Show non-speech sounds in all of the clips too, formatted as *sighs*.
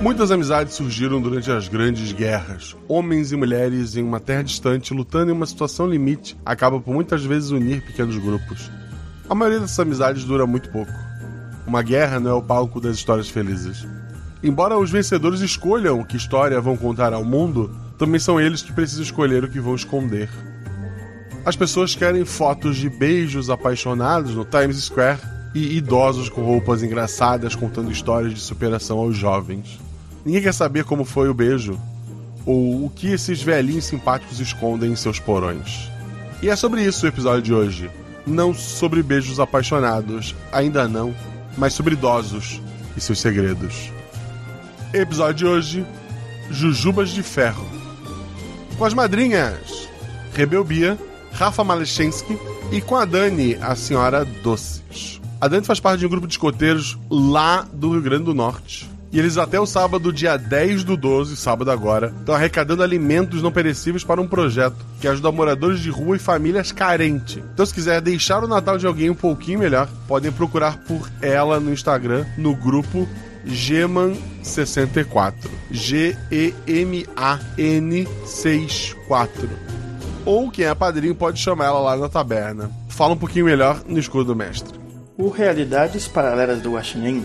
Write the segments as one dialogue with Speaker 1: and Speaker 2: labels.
Speaker 1: Muitas amizades surgiram durante as grandes guerras. Homens e mulheres em uma terra distante, lutando em uma situação limite, acaba por muitas vezes unir pequenos grupos. A maioria dessas amizades dura muito pouco. Uma guerra não é o palco das histórias felizes. Embora os vencedores escolham que história vão contar ao mundo, também são eles que precisam escolher o que vão esconder. As pessoas querem fotos de beijos apaixonados no Times Square e idosos com roupas engraçadas contando histórias de superação aos jovens. Ninguém quer saber como foi o beijo ou o que esses velhinhos simpáticos escondem em seus porões. E é sobre isso o episódio de hoje. Não sobre beijos apaixonados, ainda não, mas sobre idosos e seus segredos. Episódio de hoje: Jujubas de Ferro. Com as madrinhas Rebel Bia, Rafa Malechensky e com a Dani, a senhora Doces. A Dani faz parte de um grupo de escoteiros lá do Rio Grande do Norte. E eles até o sábado, dia 10 do 12, sábado agora, estão arrecadando alimentos não perecíveis para um projeto que ajuda moradores de rua e famílias carentes. Então, se quiser deixar o Natal de alguém um pouquinho melhor, podem procurar por ela no Instagram, no grupo Geman64. G-E-M-A-N 64. Ou quem é padrinho pode chamar ela lá na taberna. Fala um pouquinho melhor no escudo do mestre.
Speaker 2: O Realidades Paralelas do Guaxinim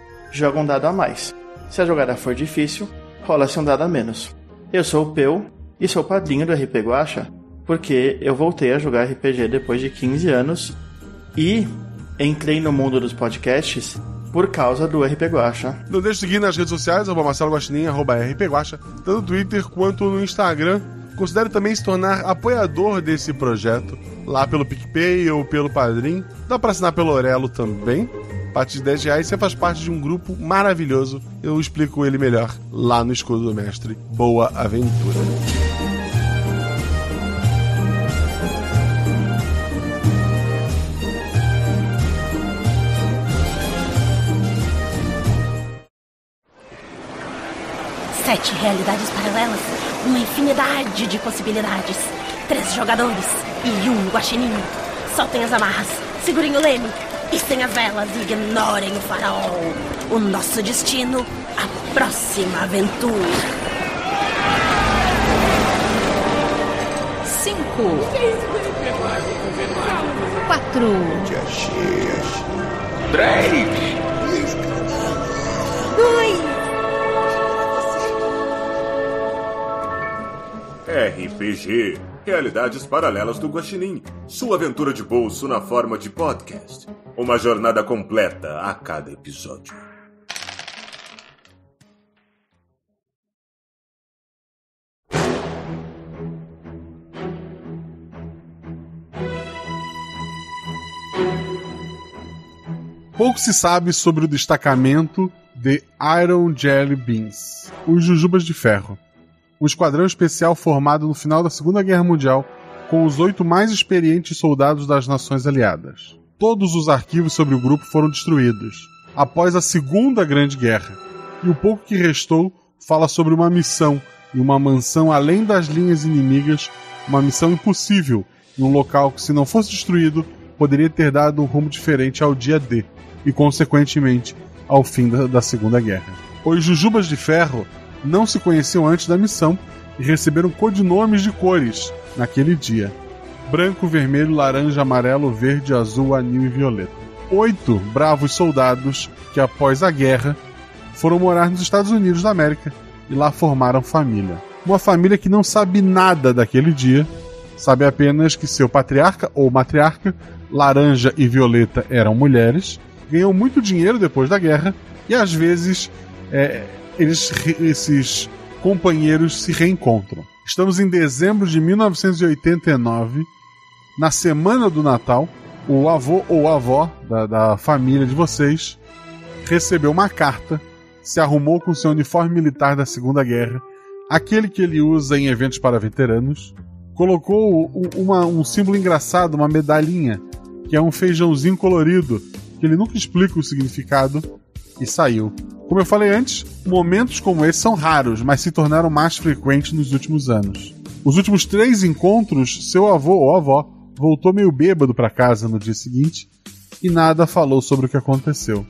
Speaker 2: joga um dado a mais. Se a jogada for difícil, rola-se um dado a menos. Eu sou o Peu e sou padrinho do RP Guacha porque eu voltei a jogar RPG depois de 15 anos e entrei no mundo dos podcasts por causa do RP Guacha.
Speaker 1: Não deixe de seguir nas redes sociais, arroba Marcelo Guaxinim, arroba RP Guacha, tanto no Twitter quanto no Instagram. Considere também se tornar apoiador desse projeto, lá pelo PicPay ou pelo Padrim. Dá para assinar pelo Orelo também. A partir de 10 reais você faz parte de um grupo maravilhoso. Eu explico ele melhor lá no Escudo do Mestre. Boa aventura!
Speaker 3: Sete realidades paralelas, uma infinidade de possibilidades. Três jogadores e um guaxinim. Soltem as amarras, segurem o leme, pistem as velas e ignorem o farol. O nosso destino, a próxima aventura.
Speaker 4: Cinco. Quatro.
Speaker 5: Três.
Speaker 4: Dois.
Speaker 5: RPG Realidades Paralelas do Guaxinim. Sua aventura de bolso na forma de podcast. Uma jornada completa a cada episódio.
Speaker 1: Pouco se sabe sobre o destacamento de Iron Jelly Beans, os Jujubas de Ferro. Um esquadrão especial formado no final da Segunda Guerra Mundial com os oito mais experientes soldados das nações aliadas. Todos os arquivos sobre o grupo foram destruídos após a Segunda Grande Guerra, e o pouco que restou fala sobre uma missão em uma mansão além das linhas inimigas, uma missão impossível em um local que, se não fosse destruído, poderia ter dado um rumo diferente ao dia D e, consequentemente, ao fim da, da Segunda Guerra. Os Jujubas de Ferro não se conheciam antes da missão e receberam codinomes de cores naquele dia: branco, vermelho, laranja, amarelo, verde, azul, anil e violeta. Oito bravos soldados que, após a guerra, foram morar nos Estados Unidos da América e lá formaram família. Uma família que não sabe nada daquele dia, sabe apenas que seu patriarca ou matriarca, laranja e violeta, eram mulheres, ganhou muito dinheiro depois da guerra e às vezes é, eles, esses companheiros se reencontram. Estamos em dezembro de 1989, na semana do Natal. O avô ou avó da, da família de vocês recebeu uma carta se arrumou com seu uniforme militar da Segunda Guerra, aquele que ele usa em eventos para veteranos, colocou uma, um símbolo engraçado, uma medalhinha, que é um feijãozinho colorido, que ele nunca explica o significado, e saiu. Como eu falei antes, momentos como esse são raros, mas se tornaram mais frequentes nos últimos anos. Os últimos três encontros, seu avô ou avó voltou meio bêbado para casa no dia seguinte e nada falou sobre o que aconteceu.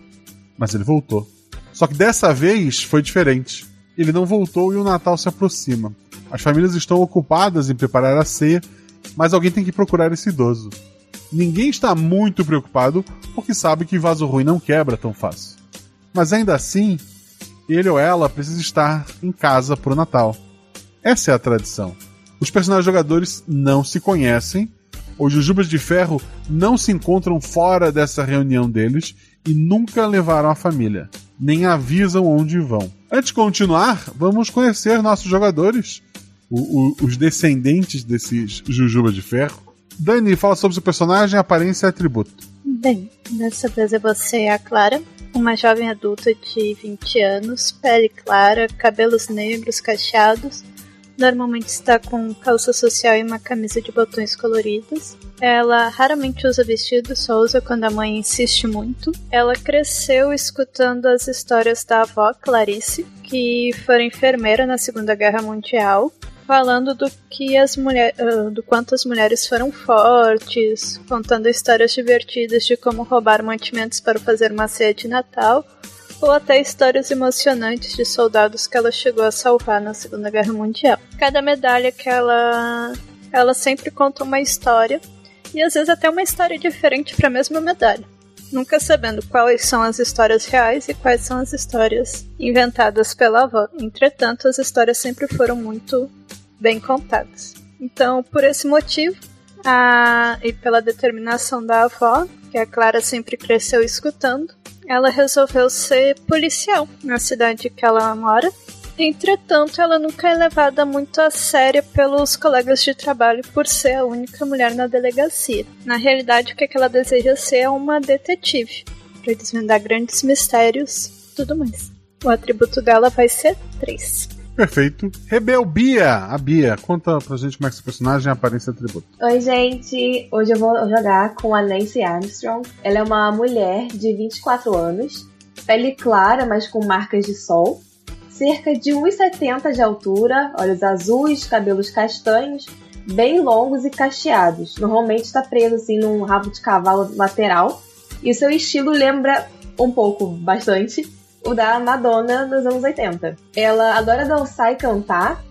Speaker 1: Mas ele voltou. Só que dessa vez foi diferente. Ele não voltou e o Natal se aproxima. As famílias estão ocupadas em preparar a ceia, mas alguém tem que procurar esse idoso. Ninguém está muito preocupado porque sabe que vaso ruim não quebra tão fácil. Mas ainda assim, ele ou ela precisa estar em casa pro Natal. Essa é a tradição. Os personagens jogadores não se conhecem, os Jujubas de Ferro não se encontram fora dessa reunião deles e nunca levaram a família, nem avisam onde vão. Antes de continuar, vamos conhecer nossos jogadores, o, o, os descendentes desses Jujubas de Ferro. Dani, fala sobre seu personagem, aparência e atributo.
Speaker 4: Bem, dessa vez é você a Clara, uma jovem adulta de 20 anos, pele clara, cabelos negros cacheados, Normalmente está com calça social e uma camisa de botões coloridos. Ela raramente usa vestido, só usa quando a mãe insiste muito. Ela cresceu escutando as histórias da avó Clarice, que foi enfermeira na Segunda Guerra Mundial, falando do que as mulheres, uh, do quanto as mulheres foram fortes, contando histórias divertidas de como roubar mantimentos para fazer uma ceia de Natal ou até histórias emocionantes de soldados que ela chegou a salvar na Segunda Guerra Mundial. Cada medalha que ela ela sempre conta uma história e às vezes até uma história diferente para a mesma medalha, nunca sabendo quais são as histórias reais e quais são as histórias inventadas pela avó. Entretanto, as histórias sempre foram muito bem contadas. Então, por esse motivo, a... e pela determinação da avó, que a Clara sempre cresceu escutando, ela resolveu ser policial na cidade que ela mora. Entretanto, ela nunca é levada muito a sério pelos colegas de trabalho por ser a única mulher na delegacia. Na realidade, o que ela deseja ser é uma detetive, para desvendar grandes mistérios tudo mais. O atributo dela vai ser 3.
Speaker 1: Perfeito. Rebel Bia, a Bia, conta pra gente como é que esse personagem aparece e atributo.
Speaker 6: Oi, gente. Hoje eu vou jogar com a Nancy Armstrong. Ela é uma mulher de 24 anos, pele clara, mas com marcas de sol, cerca de 1,70 de altura, olhos azuis, cabelos castanhos, bem longos e cacheados. Normalmente está preso assim num rabo de cavalo lateral. E o seu estilo lembra um pouco, bastante, o da Madonna dos anos 80. Ela adora dançar e cantar,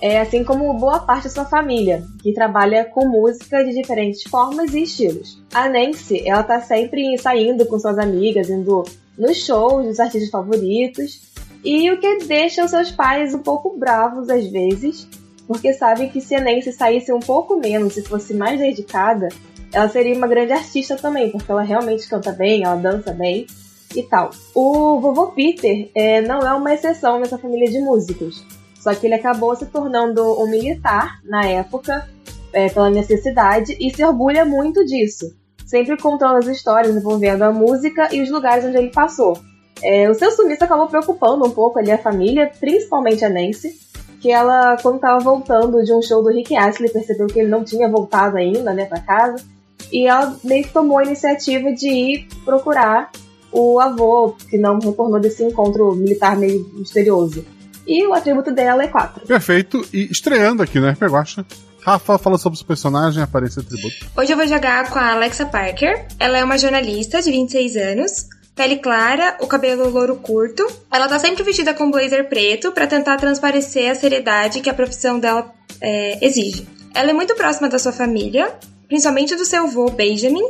Speaker 6: é, assim como boa parte da sua família, que trabalha com música de diferentes formas e estilos. A Nancy, ela tá sempre saindo com suas amigas, indo nos shows dos artistas favoritos, e o que deixa os seus pais um pouco bravos às vezes, porque sabem que se a Nancy saísse um pouco menos e fosse mais dedicada, ela seria uma grande artista também, porque ela realmente canta bem, ela dança bem e tal. O vovô Peter é, não é uma exceção nessa família de músicos. Só que ele acabou se tornando um militar na época, é, pela necessidade, e se orgulha muito disso. Sempre contando as histórias envolvendo a música e os lugares onde ele passou. É, o seu sumiço acabou preocupando um pouco ali a família, principalmente a Nancy, que ela, quando estava voltando de um show do Rick Astley, percebeu que ele não tinha voltado ainda, né, para casa, e ela meio que tomou a iniciativa de ir procurar o avô, que não retornou desse encontro militar meio misterioso. E o atributo dela é 4.
Speaker 1: Perfeito. E estreando aqui, né, Peguacha? Rafa fala sobre o seu personagem, aparência e atributo.
Speaker 7: Hoje eu vou jogar com a Alexa Parker. Ela é uma jornalista de 26 anos, pele clara, o cabelo louro curto. Ela tá sempre vestida com blazer preto para tentar transparecer a seriedade que a profissão dela é, exige. Ela é muito próxima da sua família, principalmente do seu avô Benjamin,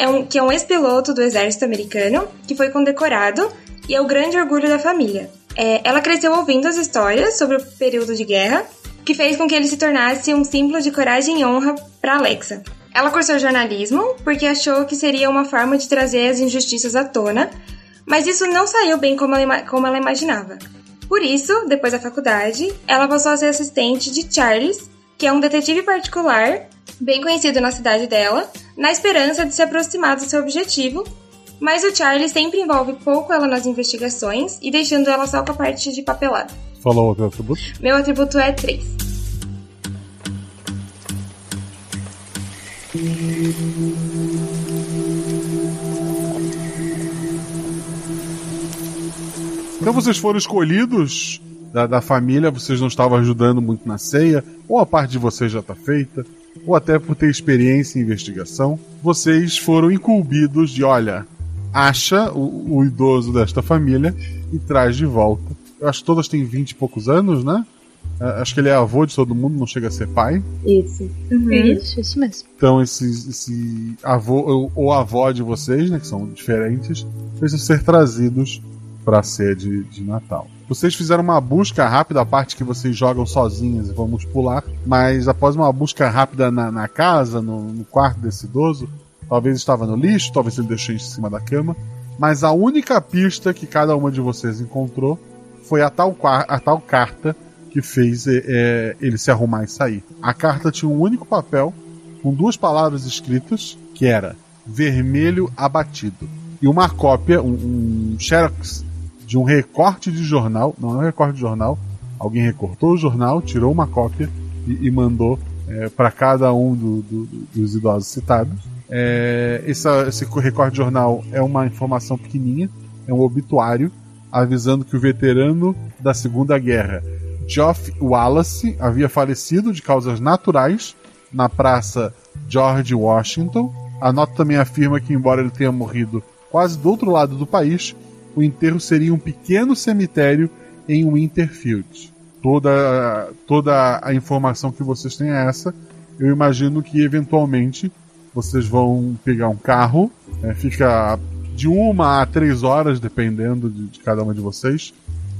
Speaker 7: é um, que é um ex-piloto do exército americano, que foi condecorado e é o grande orgulho da família. É, ela cresceu ouvindo as histórias sobre o período de guerra, que fez com que ele se tornasse um símbolo de coragem e honra para Alexa. Ela cursou jornalismo porque achou que seria uma forma de trazer as injustiças à tona, mas isso não saiu bem como ela, como ela imaginava. Por isso, depois da faculdade, ela passou a ser assistente de Charles, que é um detetive particular bem conhecido na cidade dela, na esperança de se aproximar do seu objetivo, Mas o Charlie sempre envolve pouco ela nas investigações e deixando ela só com a parte de papelada.
Speaker 1: Falou outro atributo?
Speaker 7: Meu atributo é 3.
Speaker 1: Então vocês foram escolhidos da, da, família, vocês não estavam ajudando muito na ceia, ou a parte de vocês já está feita, ou até por ter experiência em investigação. Vocês foram incumbidos de, olha, acha o, o idoso desta família e traz de volta. Eu acho que todas têm 20 e poucos anos, né? Acho que ele é avô de todo mundo, não chega a ser pai.
Speaker 6: Isso.
Speaker 4: Uhum. Isso, isso mesmo.
Speaker 1: Então, esse, esse avô ou avó de vocês, né, que são diferentes, precisam ser trazidos para a ceia de, de Natal. Vocês fizeram uma busca rápida, a parte que vocês jogam sozinhas e vamos pular, mas após uma busca rápida na, na casa, no, no, quarto desse idoso, talvez estava no lixo, talvez ele deixou em cima da cama, mas a única pista que cada uma de vocês encontrou foi a tal, a tal carta que fez é, é, ele se arrumar e sair. A carta tinha um único papel com duas palavras escritas, que era vermelho abatido. E uma cópia, um, um xerox de um recorte de jornal, não é um recorte de jornal, alguém recortou o jornal, tirou uma cópia e, e mandou é, para cada um do, do, dos idosos citados. É, essa, esse recorte de jornal é uma informação pequenininha, é um obituário avisando que o veterano da Segunda Guerra, Geoff Wallace, havia falecido de causas naturais na Praça George Washington. A nota também afirma que, embora ele tenha morrido quase do outro lado do país, o enterro seria um pequeno cemitério em Winterfield. Toda, toda a informação que vocês têm é essa. Eu imagino que eventualmente vocês vão pegar um carro, é, fica de uma a três horas, dependendo de, de cada uma de vocês.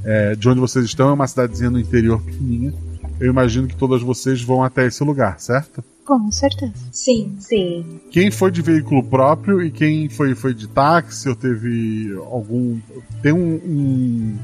Speaker 1: É, de onde vocês estão, é uma cidadezinha no interior pequenininha. Eu imagino que todas vocês vão até esse lugar, certo?
Speaker 4: Com certeza.
Speaker 7: Sim.
Speaker 6: Sim.
Speaker 1: Quem foi de veículo próprio e quem foi, foi de táxi ou teve algum. Tem um, um,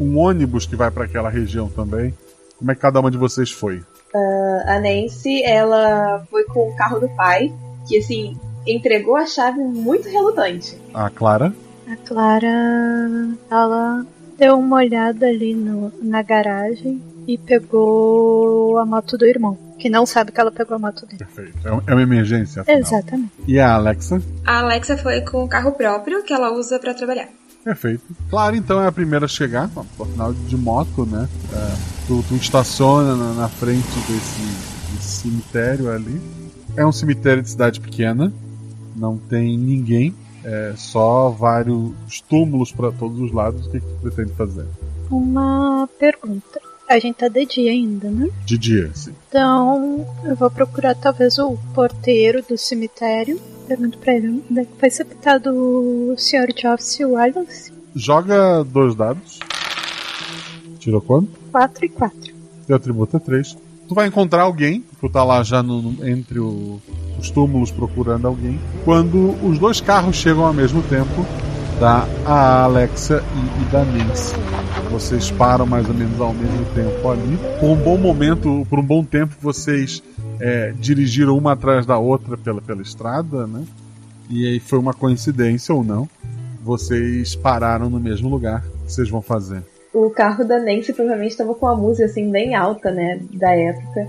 Speaker 1: um ônibus que vai para aquela região também. Como é que cada uma de vocês foi?
Speaker 6: Uh, a Nancy, ela foi com o carro do pai, que assim, entregou a chave muito relutante.
Speaker 1: A Clara?
Speaker 4: A Clara, ela deu uma olhada ali no, na garagem e pegou a moto do irmão, que não sabe que ela pegou a moto dele.
Speaker 1: Perfeito. É, é uma emergência. Afinal.
Speaker 4: Exatamente.
Speaker 1: E a Alexa?
Speaker 7: A Alexa foi com o carro próprio que ela usa para trabalhar.
Speaker 1: Perfeito. Claro, então é a primeira a chegar, afinal de moto, né? É, tu, tu, estaciona na, na frente desse, desse, cemitério ali. É um cemitério de cidade pequena, não tem ninguém, é só vários túmulos para todos os lados. O que, que tu pretende fazer?
Speaker 4: Uma pergunta. A gente tá de dia ainda, né?
Speaker 1: De dia, sim.
Speaker 4: Então, eu vou procurar talvez o porteiro do cemitério. Pergunto pra ele onde é que foi sepultado o Sr. Geoff Wallace.
Speaker 1: Joga dois dados. Tirou quanto?
Speaker 4: 4 e 4.
Speaker 1: Teu atributo é 3. Tu vai encontrar alguém, tu tá lá já no, entre o, os túmulos procurando alguém. Quando os dois carros chegam ao mesmo tempo, da Alexa e, e da Nancy. Vocês param mais ou menos ao mesmo tempo ali. Por um bom momento, por um bom tempo, vocês é, dirigiram uma atrás da outra pela, pela estrada, né? E aí foi uma coincidência ou não. Vocês pararam no mesmo lugar. O que vocês vão fazer?
Speaker 6: O carro da Nancy provavelmente estava com uma música assim bem alta, né? Da época.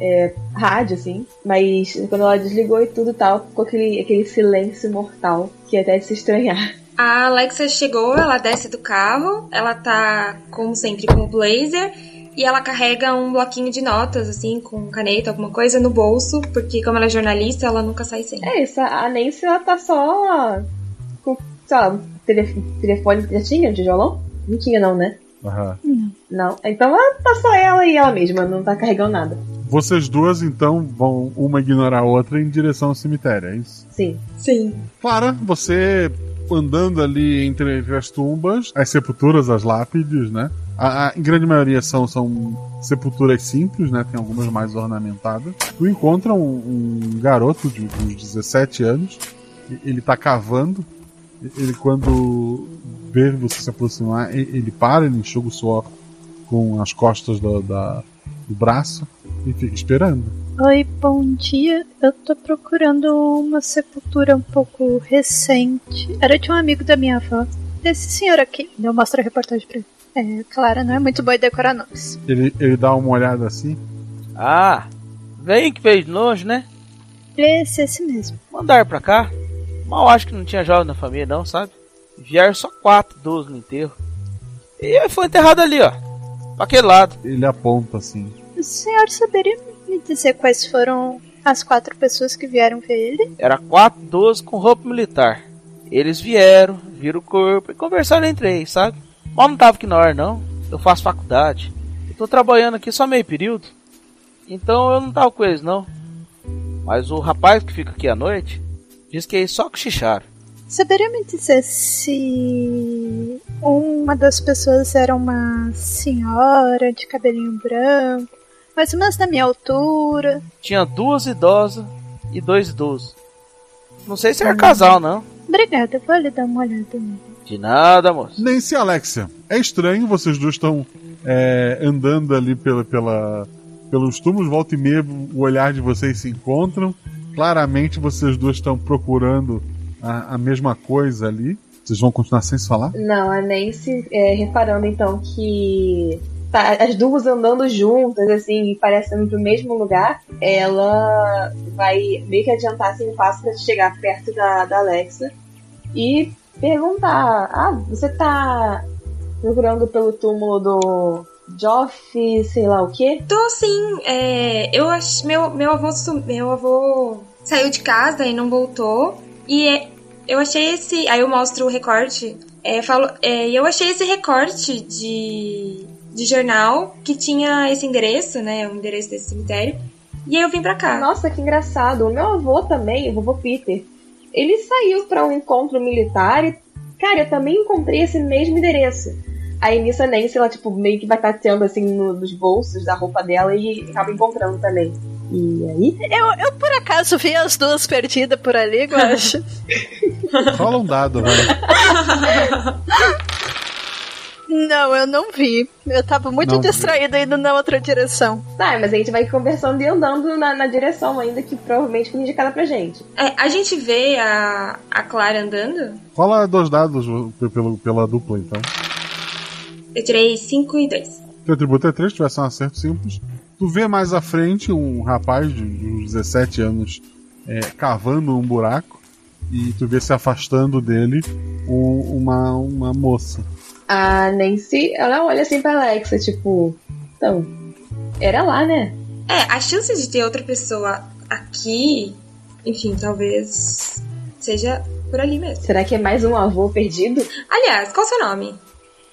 Speaker 6: É, rádio, assim. Mas quando ela desligou e tudo tal, ficou aquele, aquele silêncio mortal que até se estranhar.
Speaker 7: A Alexa chegou, ela desce do carro, ela tá, como sempre, com o blazer e ela carrega um bloquinho de notas, assim, com caneta, alguma coisa, no bolso, porque como ela é jornalista, ela nunca sai sem.
Speaker 6: É isso, a Nancy, ela tá só com, sei lá, telefone, já tinha tijolão? Não tinha não, né?
Speaker 1: Uhum.
Speaker 6: Não, então tá só ela e ela mesma, não tá carregando nada.
Speaker 1: Vocês duas, então, vão uma ignorar a outra em direção ao cemitério, é isso?
Speaker 6: Sim.
Speaker 7: Sim.
Speaker 1: Clara, você andando ali entre, as tumbas, as sepulturas, as lápides, né? A, a, em grande maioria são, são sepulturas simples, né? Tem algumas mais ornamentadas. Tu encontra um, um garoto de, uns 17 anos. Ele tá cavando. Ele, quando vê você se aproximar, ele para, ele enxuga o suor com as costas do, da, do braço. e fica esperando.
Speaker 4: Oi, bom dia. Eu tô procurando uma sepultura um pouco recente. Era de um amigo da minha avó. Desse senhor aqui. Eu mostro a reportagem pra ele. É, Clara não é muito boa em decorar nomes.
Speaker 1: Ele, ele dá uma olhada assim.
Speaker 8: Ah, vem que veio de longe, né?
Speaker 4: Esse, esse mesmo.
Speaker 8: Mandar pra cá. Mal acho que não tinha jovem na família, não, sabe? Vieram só quatro idosos no enterro. E aí foi enterrado ali, ó. Pra aquele lado.
Speaker 1: Ele aponta assim.
Speaker 4: O senhor saberia me dizer quais foram as quatro pessoas que vieram ver ele?
Speaker 8: Era quatro idosos com roupa militar. Eles vieram, viram o corpo e conversaram entre eles, sabe? Mal não tava aqui na hora, não. Eu faço faculdade. Eu tô trabalhando aqui só meio período. Então eu não tava com eles, não. Mas o rapaz que fica aqui à noite diz que eles só cochicharam.
Speaker 4: Saberia me dizer se uma das pessoas era uma senhora de cabelinho branco, mais ou menos da minha altura?
Speaker 8: Tinha duas idosas e dois idosos. Não sei se era casal, não.
Speaker 4: Obrigada, vou lhe dar uma olhada.
Speaker 8: De nada, moço.
Speaker 1: Nancy e Alexia. É estranho, vocês dois estão é, andando ali pela, pela, pelos túmulos, volta e meia o olhar de vocês se encontram. Claramente vocês dois estão procurando a, a mesma coisa ali. Vocês vão continuar sem se falar?
Speaker 6: Não, a Nancy, é, reparando então que tá, as duas andando juntas, assim, e parecendo pro mesmo lugar, ela vai meio que adiantar assim, um passo pra chegar perto da, da Alexa e perguntar: Ah, você tá procurando pelo túmulo do Joff, sei lá o quê?
Speaker 7: Tô sim. É, eu ach... meu, meu, avô, meu avô saiu de casa e não voltou. E é, eu achei esse. Aí eu mostro o recorte. É, falo, é, eu achei esse recorte de, de jornal que tinha esse endereço, né? O endereço desse cemitério. E aí eu vim pra cá.
Speaker 6: Nossa, que engraçado. O meu avô também, o vovô Peter, ele saiu pra um encontro militar e, cara, eu também encontrei esse mesmo endereço. Aí nisso a Nancy, ela, tipo, meio que vai tateando, assim, no- nos bolsos da roupa dela e acaba encontrando também. E aí?
Speaker 4: Eu, eu por acaso vi as duas perdidas por ali, Guacha. *laughs*
Speaker 1: Rola um dado, vai. *laughs*
Speaker 4: não, eu não vi. Eu tava muito
Speaker 1: Não vi.
Speaker 4: distraída indo na outra direção.
Speaker 6: Tá, mas a gente vai conversando e andando na, na direção ainda que provavelmente foi indicada pra gente.
Speaker 7: É, a gente vê a, a Clara andando.
Speaker 1: Rola dois dados pelo, pela dupla, então.
Speaker 7: Eu tirei 5 e 2.
Speaker 1: Teu atributo é 3, tivesse um acerto simples. Tu vê mais à frente um rapaz de uns 17 anos é, cavando um buraco e tu vê se afastando dele um- uma, uma moça.
Speaker 6: A Nancy, ela olha assim pra Alexa, tipo, então, era lá, né?
Speaker 7: É, a chance de ter outra pessoa aqui, enfim, talvez seja por ali mesmo.
Speaker 6: Será que é mais um avô perdido?
Speaker 7: Aliás, qual o seu nome?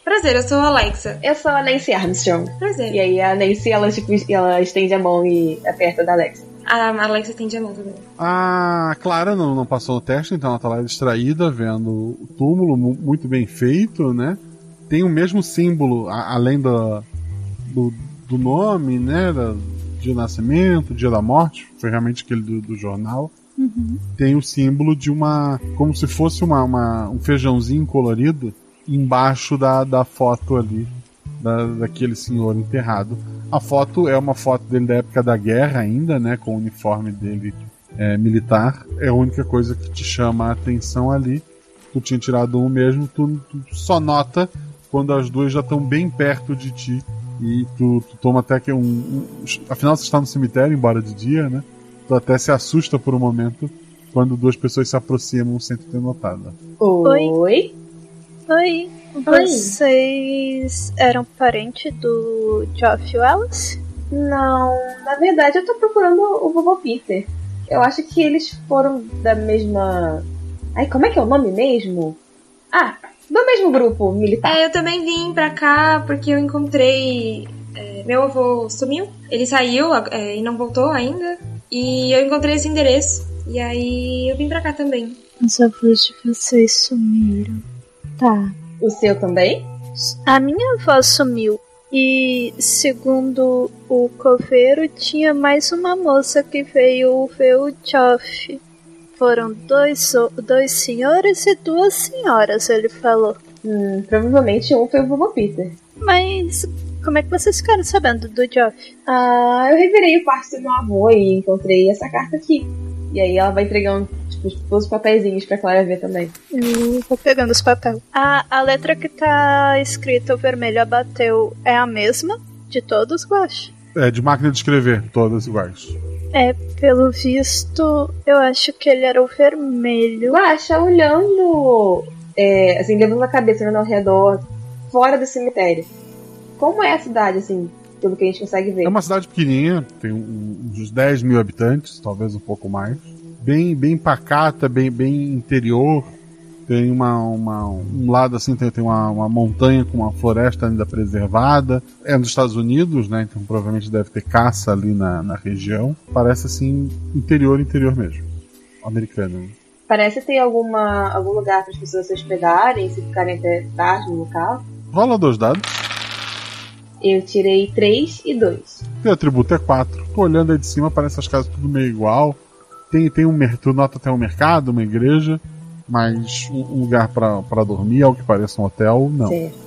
Speaker 7: Prazer, eu sou a Alexa.
Speaker 6: Eu sou a Nancy Armstrong.
Speaker 7: Prazer.
Speaker 6: E aí a Nancy, ela, tipo, ela estende a mão e aperta da Alexa.
Speaker 7: A Alexa tem a mão também.
Speaker 1: A Clara não, não passou no teste, então ela tá lá distraída, vendo o túmulo mu- muito bem feito, né? Tem o mesmo símbolo, a- além da, do, do nome, né? Da, dia do nascimento, dia da morte, foi realmente aquele do, do jornal. Tem o símbolo de uma. como se fosse uma, uma- um feijãozinho colorido embaixo da, da foto ali, da, daquele senhor enterrado. A foto é uma foto dele da época da guerra ainda, né? Com o uniforme dele é, militar. É a única coisa que te chama a atenção ali. Tu tinha tirado um mesmo, tu, tu só nota quando as duas já estão bem perto de ti. E tu, tu toma até que um, um. Afinal, você está no cemitério, embora de dia, né? Tu até se assusta por um momento quando duas pessoas se aproximam sem tu ter notado.
Speaker 6: Oi?
Speaker 4: Oi, vocês eram parente do Geoff Wallace?
Speaker 6: Não, na verdade eu tô procurando o vovô Peter. Eu acho que eles foram da mesma. Ai, como é que é o nome mesmo? Ah, do mesmo grupo militar.
Speaker 7: É, eu também vim pra cá porque eu encontrei. é, meu avô sumiu. Ele saiu é, e não voltou ainda. E eu encontrei esse endereço. E aí eu vim pra cá também.
Speaker 4: Os avós de vocês sumiram. Tá.
Speaker 6: O seu também?
Speaker 4: A minha avó sumiu. E segundo o coveiro, tinha mais uma moça que veio ver o Geoff. Foram dois, so- dois senhores e duas senhoras, ele falou.
Speaker 6: Hum, provavelmente um foi o vovô Peter.
Speaker 4: Mas como é que vocês ficaram sabendo do Geoff?
Speaker 6: Ah, eu revirei o quarto do meu avô e encontrei essa carta aqui. E aí ela vai entregando tipo, os papeizinhos pra Clara ver também.
Speaker 4: Eu vou pegando os papéis. A, a letra que tá escrita o vermelho abateu é a mesma de todos, Guache?
Speaker 1: É, de máquina de escrever, todas iguais.
Speaker 4: É, pelo visto, eu acho que ele era o vermelho.
Speaker 6: Guaxa, olhando, é, assim, levando a cabeça olhando ao redor, fora do cemitério. Como é a cidade, assim, pelo que a gente consegue ver?
Speaker 1: É uma cidade pequenininha, tem um- uns 10 mil habitantes, talvez um pouco mais. Bem, bem pacata, bem, bem interior. Tem uma, uma- um lado assim, tem, tem uma, uma montanha com uma floresta ainda preservada. É nos Estados Unidos, né? Então provavelmente deve ter caça ali na, na região. Parece assim, interior, interior mesmo. Americano. né?
Speaker 6: Parece ter alguma, algum lugar para as pessoas se hospedarem, se ficarem até tarde no local.
Speaker 1: Rola dois dados.
Speaker 6: Eu tirei 3 e 2.
Speaker 1: Teu atributo é 4. Tô olhando aí de cima, parece as casas tudo meio igual. Tem, tem um, tu nota até um mercado, uma igreja, mas um, lugar pra pra dormir, ao que parece um hotel, não.
Speaker 6: Certo.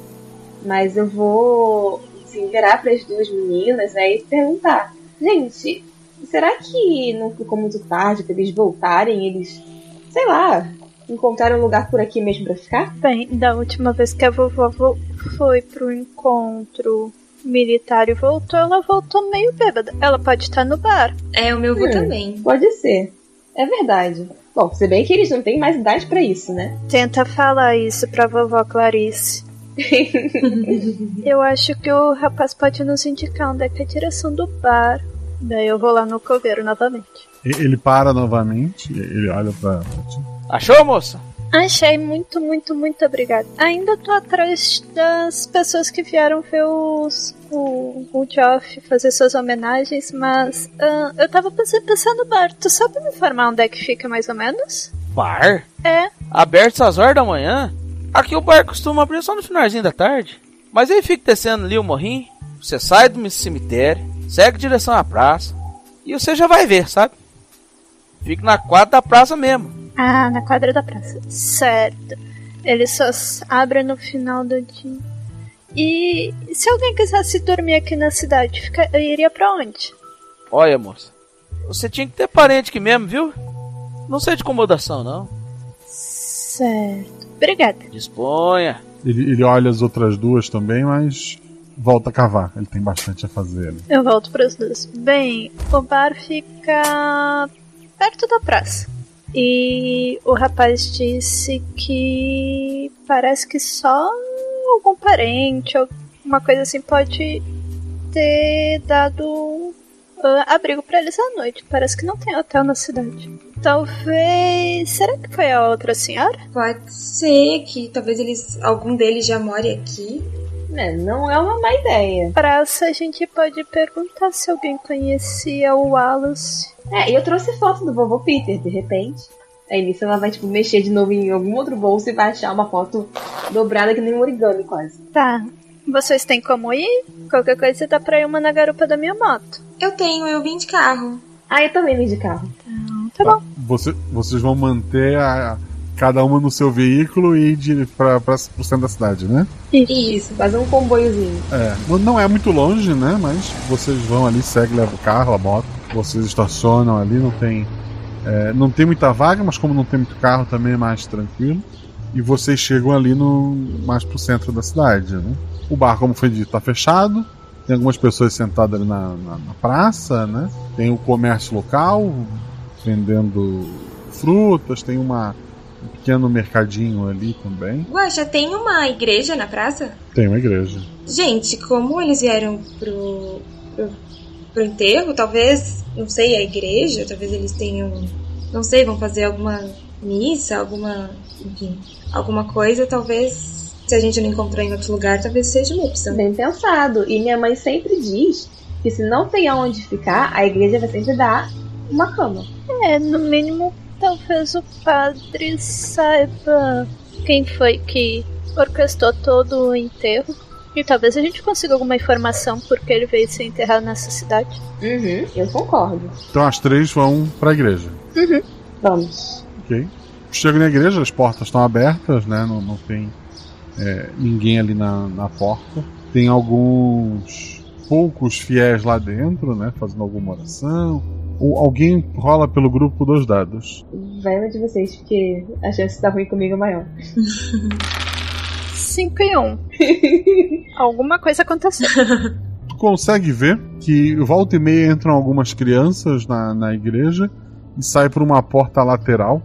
Speaker 6: Mas eu vou assim, virar para as duas meninas né, e perguntar: Gente, será que não ficou muito tarde para eles voltarem? Eles, sei lá, encontraram um lugar por aqui mesmo para ficar?
Speaker 4: Bem, da última vez que a vovó vo- foi pro encontro militar e voltou, ela voltou meio bêbada. Ela pode estar no bar.
Speaker 7: É, o meu avô
Speaker 6: Hum.
Speaker 7: também.
Speaker 6: Pode ser. É verdade. Bom, se bem que eles não têm mais idade para isso, né? *laughs*
Speaker 4: Tenta falar isso pra vovó Clarice. eu acho que o rapaz pode nos indicar onde é que é a direção do bar. Daí eu vou lá no coveiro novamente.
Speaker 1: Ele para novamente, ele olha pra.
Speaker 8: Achou, moça?
Speaker 4: Achei muito, muito, muito obrigada. Ainda tô atrás das pessoas que vieram ver os, o, o Geoff fazer suas homenagens, mas ah, eu tava pensando, pensando no bar. Tu sabe me informar onde é que fica mais ou menos?
Speaker 8: Bar?
Speaker 4: É.
Speaker 8: Aberto às horas da manhã? Aqui o bar costuma abrir só no finalzinho da tarde. Mas aí fica descendo ali o morrinho, você sai do cemitério, segue em direção à praça, e você já vai ver, sabe? Fica na quadra da praça mesmo.
Speaker 4: Ah, na quadra da praça. Certo. Ele só abre no final do dia. E se alguém quisesse dormir aqui na cidade, fica, eu iria pra onde?
Speaker 8: Olha, moça, você tinha que ter parente aqui mesmo, viu? Não sei de incomodação, não.
Speaker 4: Certo. Obrigada.
Speaker 8: Disponha.
Speaker 1: Ele, ele olha as outras duas também, mas volta a cavar. Ele tem bastante a fazer ali.
Speaker 4: Eu volto para as duas. Bem, o bar fica perto da praça. E o rapaz disse que parece que só algum parente ou uma coisa assim pode ter dado ah, abrigo para eles à noite. Parece que não tem hotel na cidade. Talvez. Será que foi a outra senhora?
Speaker 7: Pode ser que talvez eles, algum deles já more aqui.
Speaker 6: É, não é uma má ideia.
Speaker 4: Praça, a gente pode perguntar se alguém conhecia o Wallace.
Speaker 6: É, e eu trouxe foto do vovô Peter, de repente. Aí nisso ela vai, tipo, mexer de novo em algum outro bolso e vai achar uma foto dobrada que nem um origami, quase.
Speaker 4: Tá. Vocês têm como ir? Qualquer coisa dá pra ir uma na garupa da minha moto.
Speaker 7: Eu tenho, eu vim de carro.
Speaker 6: Ah, eu também vim de carro.
Speaker 4: Tá bom.
Speaker 1: Você, vocês vão manter a, cada uma no seu veículo e ir de, pra, pro centro da cidade, né?
Speaker 6: Isso, fazer um comboiozinho.
Speaker 1: É, não- é muito longe, né? Mas vocês vão ali, segue, leva o carro, a moto, vocês estacionam ali, não tem. é, não tem muita vaga, mas como não tem muito carro também é mais tranquilo. E vocês chegam ali no mais pro centro da cidade, né? O bar, como foi dito, tá fechado. Tem algumas pessoas sentadas ali na, na- na praça, né? Tem o comércio local vendendo frutas, tem uma, um pequeno mercadinho ali também.
Speaker 7: Guaxa, tem uma igreja na praça?
Speaker 1: Tem uma igreja.
Speaker 7: Gente, como eles vieram pro, pro, pro enterro, talvez, não sei, a igreja, talvez eles tenham, não sei, vão fazer alguma missa, alguma, enfim, alguma coisa, talvez, se a gente não encontrar em outro lugar, talvez seja uma opção.
Speaker 6: Bem pensado. E minha mãe sempre diz que se não tem aonde ficar, a igreja vai sempre dar uma cama.
Speaker 4: É, no mínimo, talvez o padre saiba quem foi que orquestrou todo o enterro. E talvez a gente consiga alguma informação porque ele veio ser enterrado nessa cidade.
Speaker 6: Uhum, eu concordo.
Speaker 1: Então as três vão pra igreja.
Speaker 4: Uhum.
Speaker 6: Vamos.
Speaker 1: Ok. Chega na igreja, as portas estão abertas, né? Não, não tem é, ninguém ali na, na porta. Tem alguns poucos fiéis lá dentro, né? Fazendo alguma oração. Ou alguém rola pelo grupo dos dados.
Speaker 6: Vai uma de vocês, porque a chance de dar ruim comigo é maior.
Speaker 4: 5 e 1. Um. *laughs* Alguma coisa aconteceu.
Speaker 1: Tu consegue ver que volta e meia entram algumas crianças na, na igreja e sai por uma porta lateral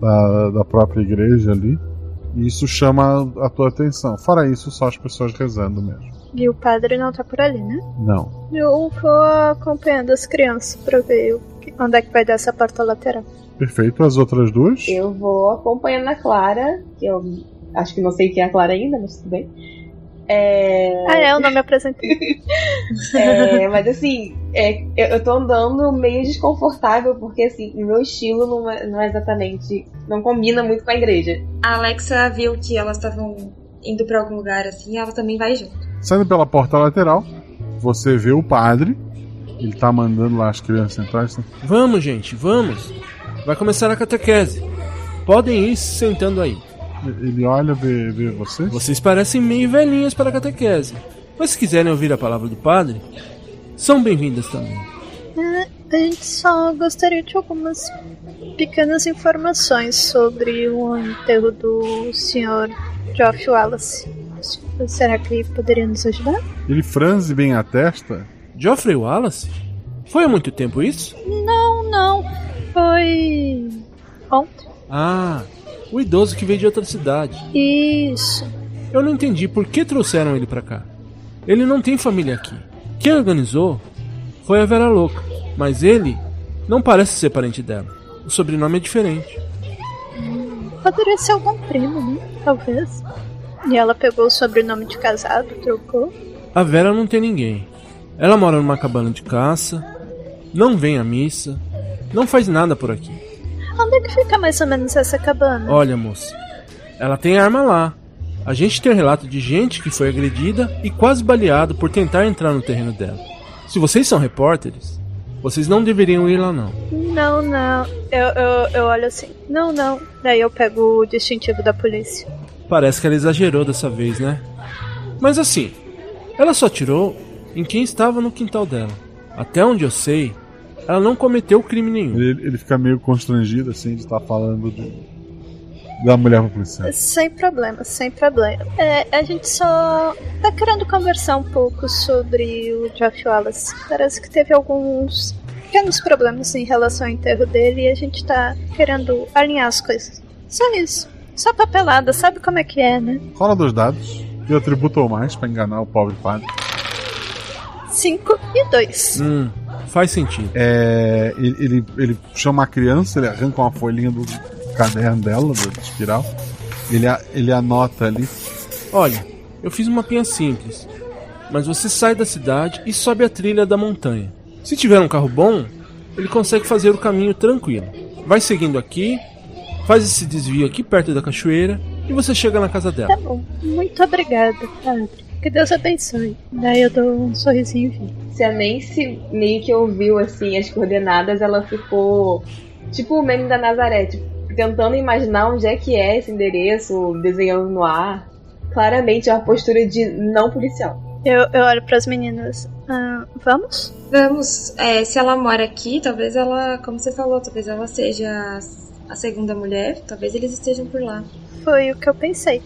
Speaker 1: da, da própria igreja ali. E isso chama a tua atenção. Fora isso, só as pessoas rezando mesmo.
Speaker 4: E o padre não tá por ali, né?
Speaker 1: Não.
Speaker 4: Eu vou acompanhando as crianças pra ver onde é que vai dar essa porta lateral.
Speaker 1: Perfeito. As outras duas?
Speaker 6: Eu vou acompanhando a Clara, que eu acho que não sei quem é a Clara ainda, mas tudo bem. É,
Speaker 4: Ah, é, eu não me apresentei. *laughs*
Speaker 6: é, mas assim, é, eu, eu tô andando meio desconfortável, porque assim, o meu estilo não é, não é exatamente. não combina muito com a igreja.
Speaker 7: A Alexa viu que elas estavam indo pra algum lugar assim, ela também vai junto.
Speaker 1: Saindo pela porta lateral, você vê o padre. Ele tá mandando lá as crianças entrar. assim,
Speaker 9: Vamos, gente, vamos. Vai começar a catequese. Podem ir se sentando aí.
Speaker 1: Ele olha, vê, vê vocês.
Speaker 9: Vocês parecem meio velhinhas para a catequese. Mas se quiserem ouvir a palavra do padre, são bem-vindas também.
Speaker 4: É, a gente só gostaria de algumas pequenas informações sobre o enterro do Sr. Geoff Wallace. Será que poderia nos ajudar?
Speaker 1: Ele franze bem a testa.
Speaker 9: Geoffrey Wallace? Foi há muito tempo isso?
Speaker 4: Não, não. Foi. ontem.
Speaker 9: Ah, o idoso que veio de outra cidade.
Speaker 4: Isso.
Speaker 9: Eu não entendi por que trouxeram ele pra cá. Ele não tem família aqui. Quem organizou foi a Vera Louca, mas ele não parece ser parente dela. O sobrenome é diferente.
Speaker 4: Poderia ser algum primo, né? Talvez. E ela pegou o sobrenome de casado, trocou.
Speaker 9: A Vera não tem ninguém. Ela mora numa cabana de caça, não vem à missa, não faz nada por aqui.
Speaker 4: Onde é que fica mais ou menos essa cabana?
Speaker 9: Olha, moça, ela tem arma lá. A gente tem relato de gente que foi agredida e quase baleado por tentar entrar no terreno dela. Se vocês são repórteres, vocês não deveriam ir lá não.
Speaker 4: Não, não. Eu, eu, eu olho assim. Não, não. Daí eu pego o distintivo da polícia.
Speaker 9: Parece que ela exagerou dessa vez, né? Mas assim, ela só tirou em quem estava no quintal dela. Até onde eu sei, ela não cometeu crime nenhum.
Speaker 1: Ele, ele fica meio constrangido assim de estar falando de, da mulher pra policial.
Speaker 4: Sem problema, sem problema. É, a gente só tá querendo conversar um pouco sobre o Geoff Wallace. Parece que teve alguns pequenos problemas em relação ao enterro dele e a gente tá querendo alinhar as coisas. Só isso. Só papelada, sabe como é que é, né?
Speaker 1: Rola dos dados e atributo ou mais pra enganar o pobre padre.
Speaker 4: 5 e 2.
Speaker 9: Hum, faz sentido.
Speaker 1: É, ele, ele, ele chama a criança, ele arranca uma folhinha do caderno dela, do espiral. Ele, ele anota ali.
Speaker 9: Olha, eu fiz uma pinha simples, mas você sai da cidade e sobe a trilha da montanha. Se tiver um carro bom, ele consegue fazer o caminho tranquilo. Vai seguindo aqui, faz esse desvio aqui perto da cachoeira e você chega na casa dela.
Speaker 4: Tá bom. Muito obrigada, padre. Que Deus abençoe. Daí eu dou um sorrisinho e vim.
Speaker 6: Se a Nancy meio que ouviu assim as coordenadas, ela ficou tipo o meme da Nazaré, tipo, tentando imaginar onde é que é esse endereço, desenhando no ar. Claramente é uma postura de não policial.
Speaker 4: Eu, eu olho pras meninas. Ah, vamos?
Speaker 7: Vamos, é, se ela mora aqui, talvez ela, como você falou, talvez ela seja a- a segunda mulher, talvez eles estejam por lá.
Speaker 4: Foi o que eu pensei.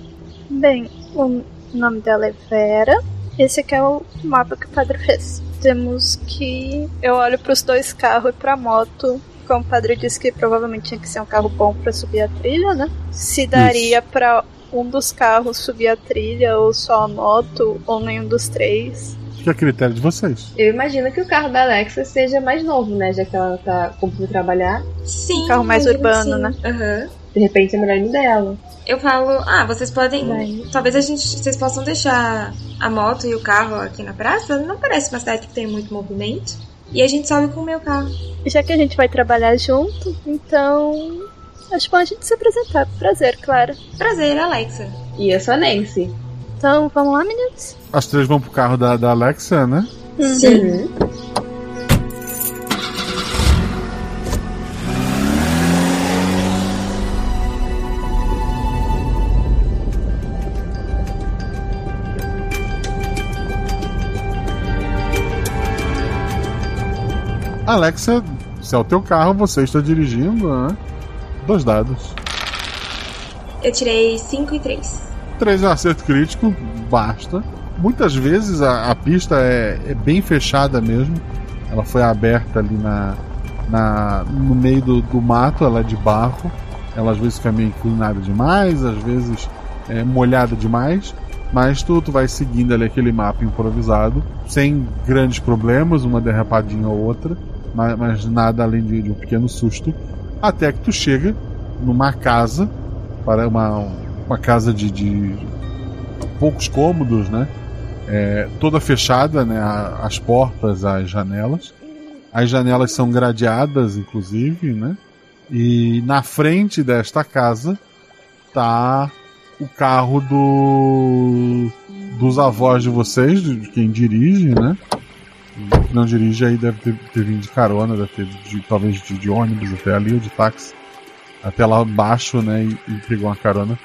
Speaker 4: Bem, o nome dela é Vera. Esse aqui é o mapa que o padre fez. Temos que. Eu olho pros dois carros e pra moto. Como o padre disse que provavelmente tinha que ser um carro bom pra subir a trilha, né? Se daria pra um dos carros subir a trilha, ou só a moto, ou nenhum dos três.
Speaker 1: Fica a critério de vocês.
Speaker 6: Eu imagino que o carro da Alexa seja mais novo, né? Já que ela tá começando a trabalhar.
Speaker 7: Sim.
Speaker 4: Um carro mais urbano,
Speaker 7: sim.
Speaker 4: né?
Speaker 7: Aham.
Speaker 6: De repente é melhor ir dela.
Speaker 7: Eu falo, ah, vocês podem.
Speaker 4: Vai.
Speaker 7: Talvez a gente, vocês possam deixar a moto e o carro aqui na praça. Não parece uma cidade que tem muito movimento. E a gente sobe com o meu carro.
Speaker 4: Já que a gente vai trabalhar junto, então. Acho bom a gente se apresentar. Prazer, Clara.
Speaker 7: Prazer, Alexa.
Speaker 6: E eu sou a Nancy.
Speaker 4: Então, vamos lá, meninos?
Speaker 1: As três vão pro carro da, da Alexa, né?
Speaker 6: Sim.
Speaker 1: Alexa, se é o teu carro, você está dirigindo, né? Dois dados.
Speaker 7: Eu tirei cinco e três.
Speaker 1: Três é um acerto crítico, basta. Muitas vezes a, a pista é, é bem fechada mesmo. Ela foi aberta ali na, na no meio do, do mato, ela é de barro. Ela às vezes fica meio inclinada demais, às vezes é molhada demais. Mas tu, tu vai seguindo ali aquele mapa improvisado, sem grandes problemas, uma derrapadinha ou outra, mas, mas nada além de, de um pequeno susto. Até que tu chega numa casa, para uma, uma casa de, de poucos cômodos, né? É, toda fechada, né? As portas, as janelas. As janelas são gradeadas, inclusive, né? E na frente desta casa tá o carro do dos avós de vocês, de quem dirige, né? Quem não dirige aí deve ter, ter vindo de carona, deve ter de, talvez de, de ônibus até ali, ou de táxi, até lá abaixo, né? E, e pegou uma carona.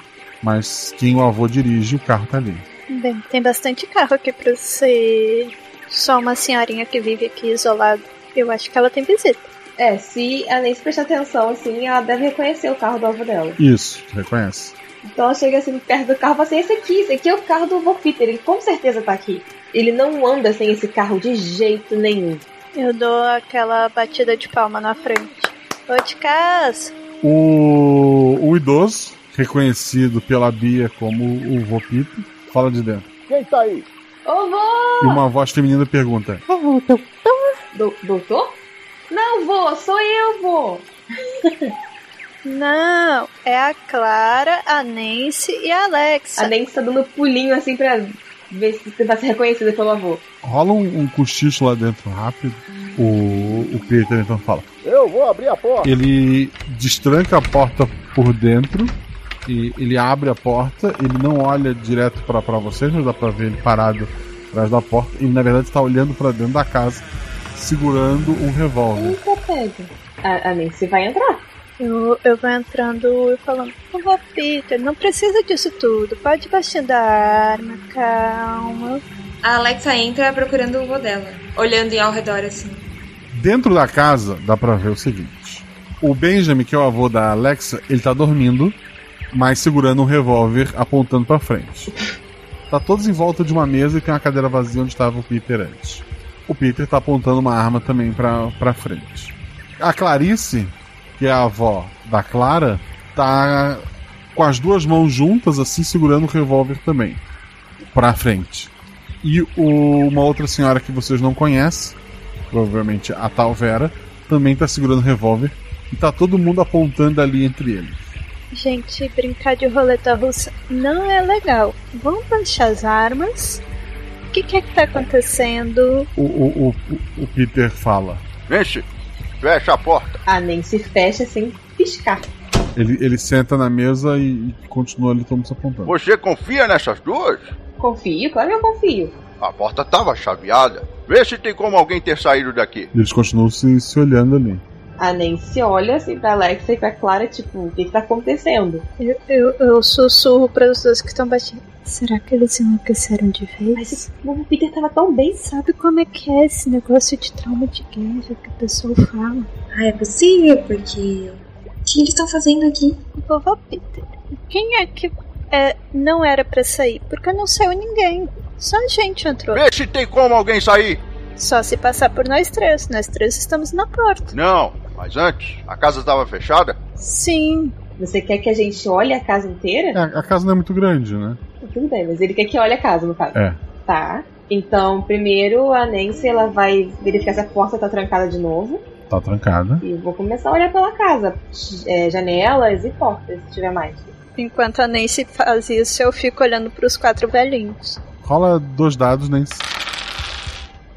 Speaker 1: Mas quem o avô dirige, o carro tá ali.
Speaker 4: Bem, tem bastante carro aqui pra ser só uma senhorinha que vive aqui isolada. Eu acho que ela tem visita.
Speaker 6: É, se a Nancy prestar atenção, assim, ela deve reconhecer o carro do avô dela.
Speaker 1: Isso, reconhece.
Speaker 6: Então ela chega assim perto do carro e fala assim: esse aqui, esse aqui é o carro do avô Peter, ele com certeza tá aqui. Ele não anda sem esse carro de jeito nenhum.
Speaker 4: Eu dou aquela batida de palma na frente. Ô de casa!
Speaker 1: O, o idoso, reconhecido pela Bia como o vô Peter, fala de dentro.
Speaker 10: Quem tá aí?
Speaker 6: Ô vô!
Speaker 1: E uma voz feminina pergunta:
Speaker 4: o doutor?
Speaker 6: Do- doutor? Não, vô, sou eu, vô. *laughs*
Speaker 4: Não, é a Clara, a Nancy e a Alexa.
Speaker 6: A Nancy tá dando pulinho assim pra ver se tentar ser reconhecida pelo avô.
Speaker 1: rola um, um cochicho lá dentro rápido. O, o Peter então fala.
Speaker 10: Eu vou abrir a porta.
Speaker 1: Ele destranca a porta por dentro. E ele abre a porta. Ele não olha direto pra vocês, mas dá pra ver ele parado atrás da porta. Ele na verdade está olhando pra dentro da casa, segurando um revólver.
Speaker 6: A, a Nancy vai entrar.
Speaker 4: Eu, eu vou entrando e falando, por favor, Peter, não precisa disso tudo. Pode baixar da arma, calma.
Speaker 7: A Alexa entra procurando o vô dela, olhando ao redor assim.
Speaker 1: Dentro da casa dá pra ver o seguinte: o Benjamin, que é o avô da Alexa, ele tá dormindo, mas segurando um revólver apontando pra frente. Tá todos em volta de uma mesa e tem uma cadeira vazia onde estava o Peter antes. O Peter tá apontando uma arma também pra, pra frente. A Clarice, que é a avó da Clara, tá com as duas mãos juntas, assim, segurando o revólver também. Pra frente. E o- uma outra senhora que vocês não conhecem, provavelmente a tal Vera, também tá segurando o revólver. E tá todo mundo apontando ali entre eles.
Speaker 4: Gente, brincar de roleta russa não é legal. Vamos baixar as armas. O que, que é que tá acontecendo?
Speaker 1: O, o, o, o Peter fala.
Speaker 10: Nancy, fecha a porta.
Speaker 6: A Nancy fecha sem piscar.
Speaker 1: Ele, ele senta na mesa e, e continua ali todo mundo se apontando.
Speaker 10: Você confia nessas duas?
Speaker 6: Confio, claro que eu confio.
Speaker 10: A porta tava chaveada. Vê se tem como alguém ter saído daqui.
Speaker 1: Eles continuam se, se olhando ali.
Speaker 6: A Nancy olha assim pra Alexa e pra Clara, tipo, o que que tá acontecendo?
Speaker 4: Eu, eu, eu sussurro para os dois que estão baixando. Será que eles enlouqueceram de vez?
Speaker 6: Mas o Peter tava tão bem.
Speaker 4: Sabe como é que é esse negócio de trauma de guerra que a pessoa fala?
Speaker 7: Ah, é possível, porque. O que eles estão fazendo aqui?
Speaker 4: Vovó Peter, quem é que é, não era pra sair? Porque não saiu ninguém. Só a gente entrou.
Speaker 10: Vê se tem como alguém sair.
Speaker 4: Só se passar por nós três. Nós três estamos na porta.
Speaker 10: Não, mas antes, a casa estava fechada.
Speaker 4: Sim.
Speaker 6: Você quer que a gente olhe a casa inteira?
Speaker 1: É, a casa não é muito grande, né?
Speaker 6: Tudo bem, mas ele quer que olhe a casa, no caso.
Speaker 1: É.
Speaker 6: Tá. Então, primeiro a Nancy ela vai verificar se a porta tá trancada de novo.
Speaker 1: Tá trancada.
Speaker 6: E eu vou começar a olhar pela casa. É, janelas e portas, se tiver mais.
Speaker 4: Enquanto a Nancy faz isso, eu fico olhando pros quatro velhinhos.
Speaker 1: Rola dois dados, nem.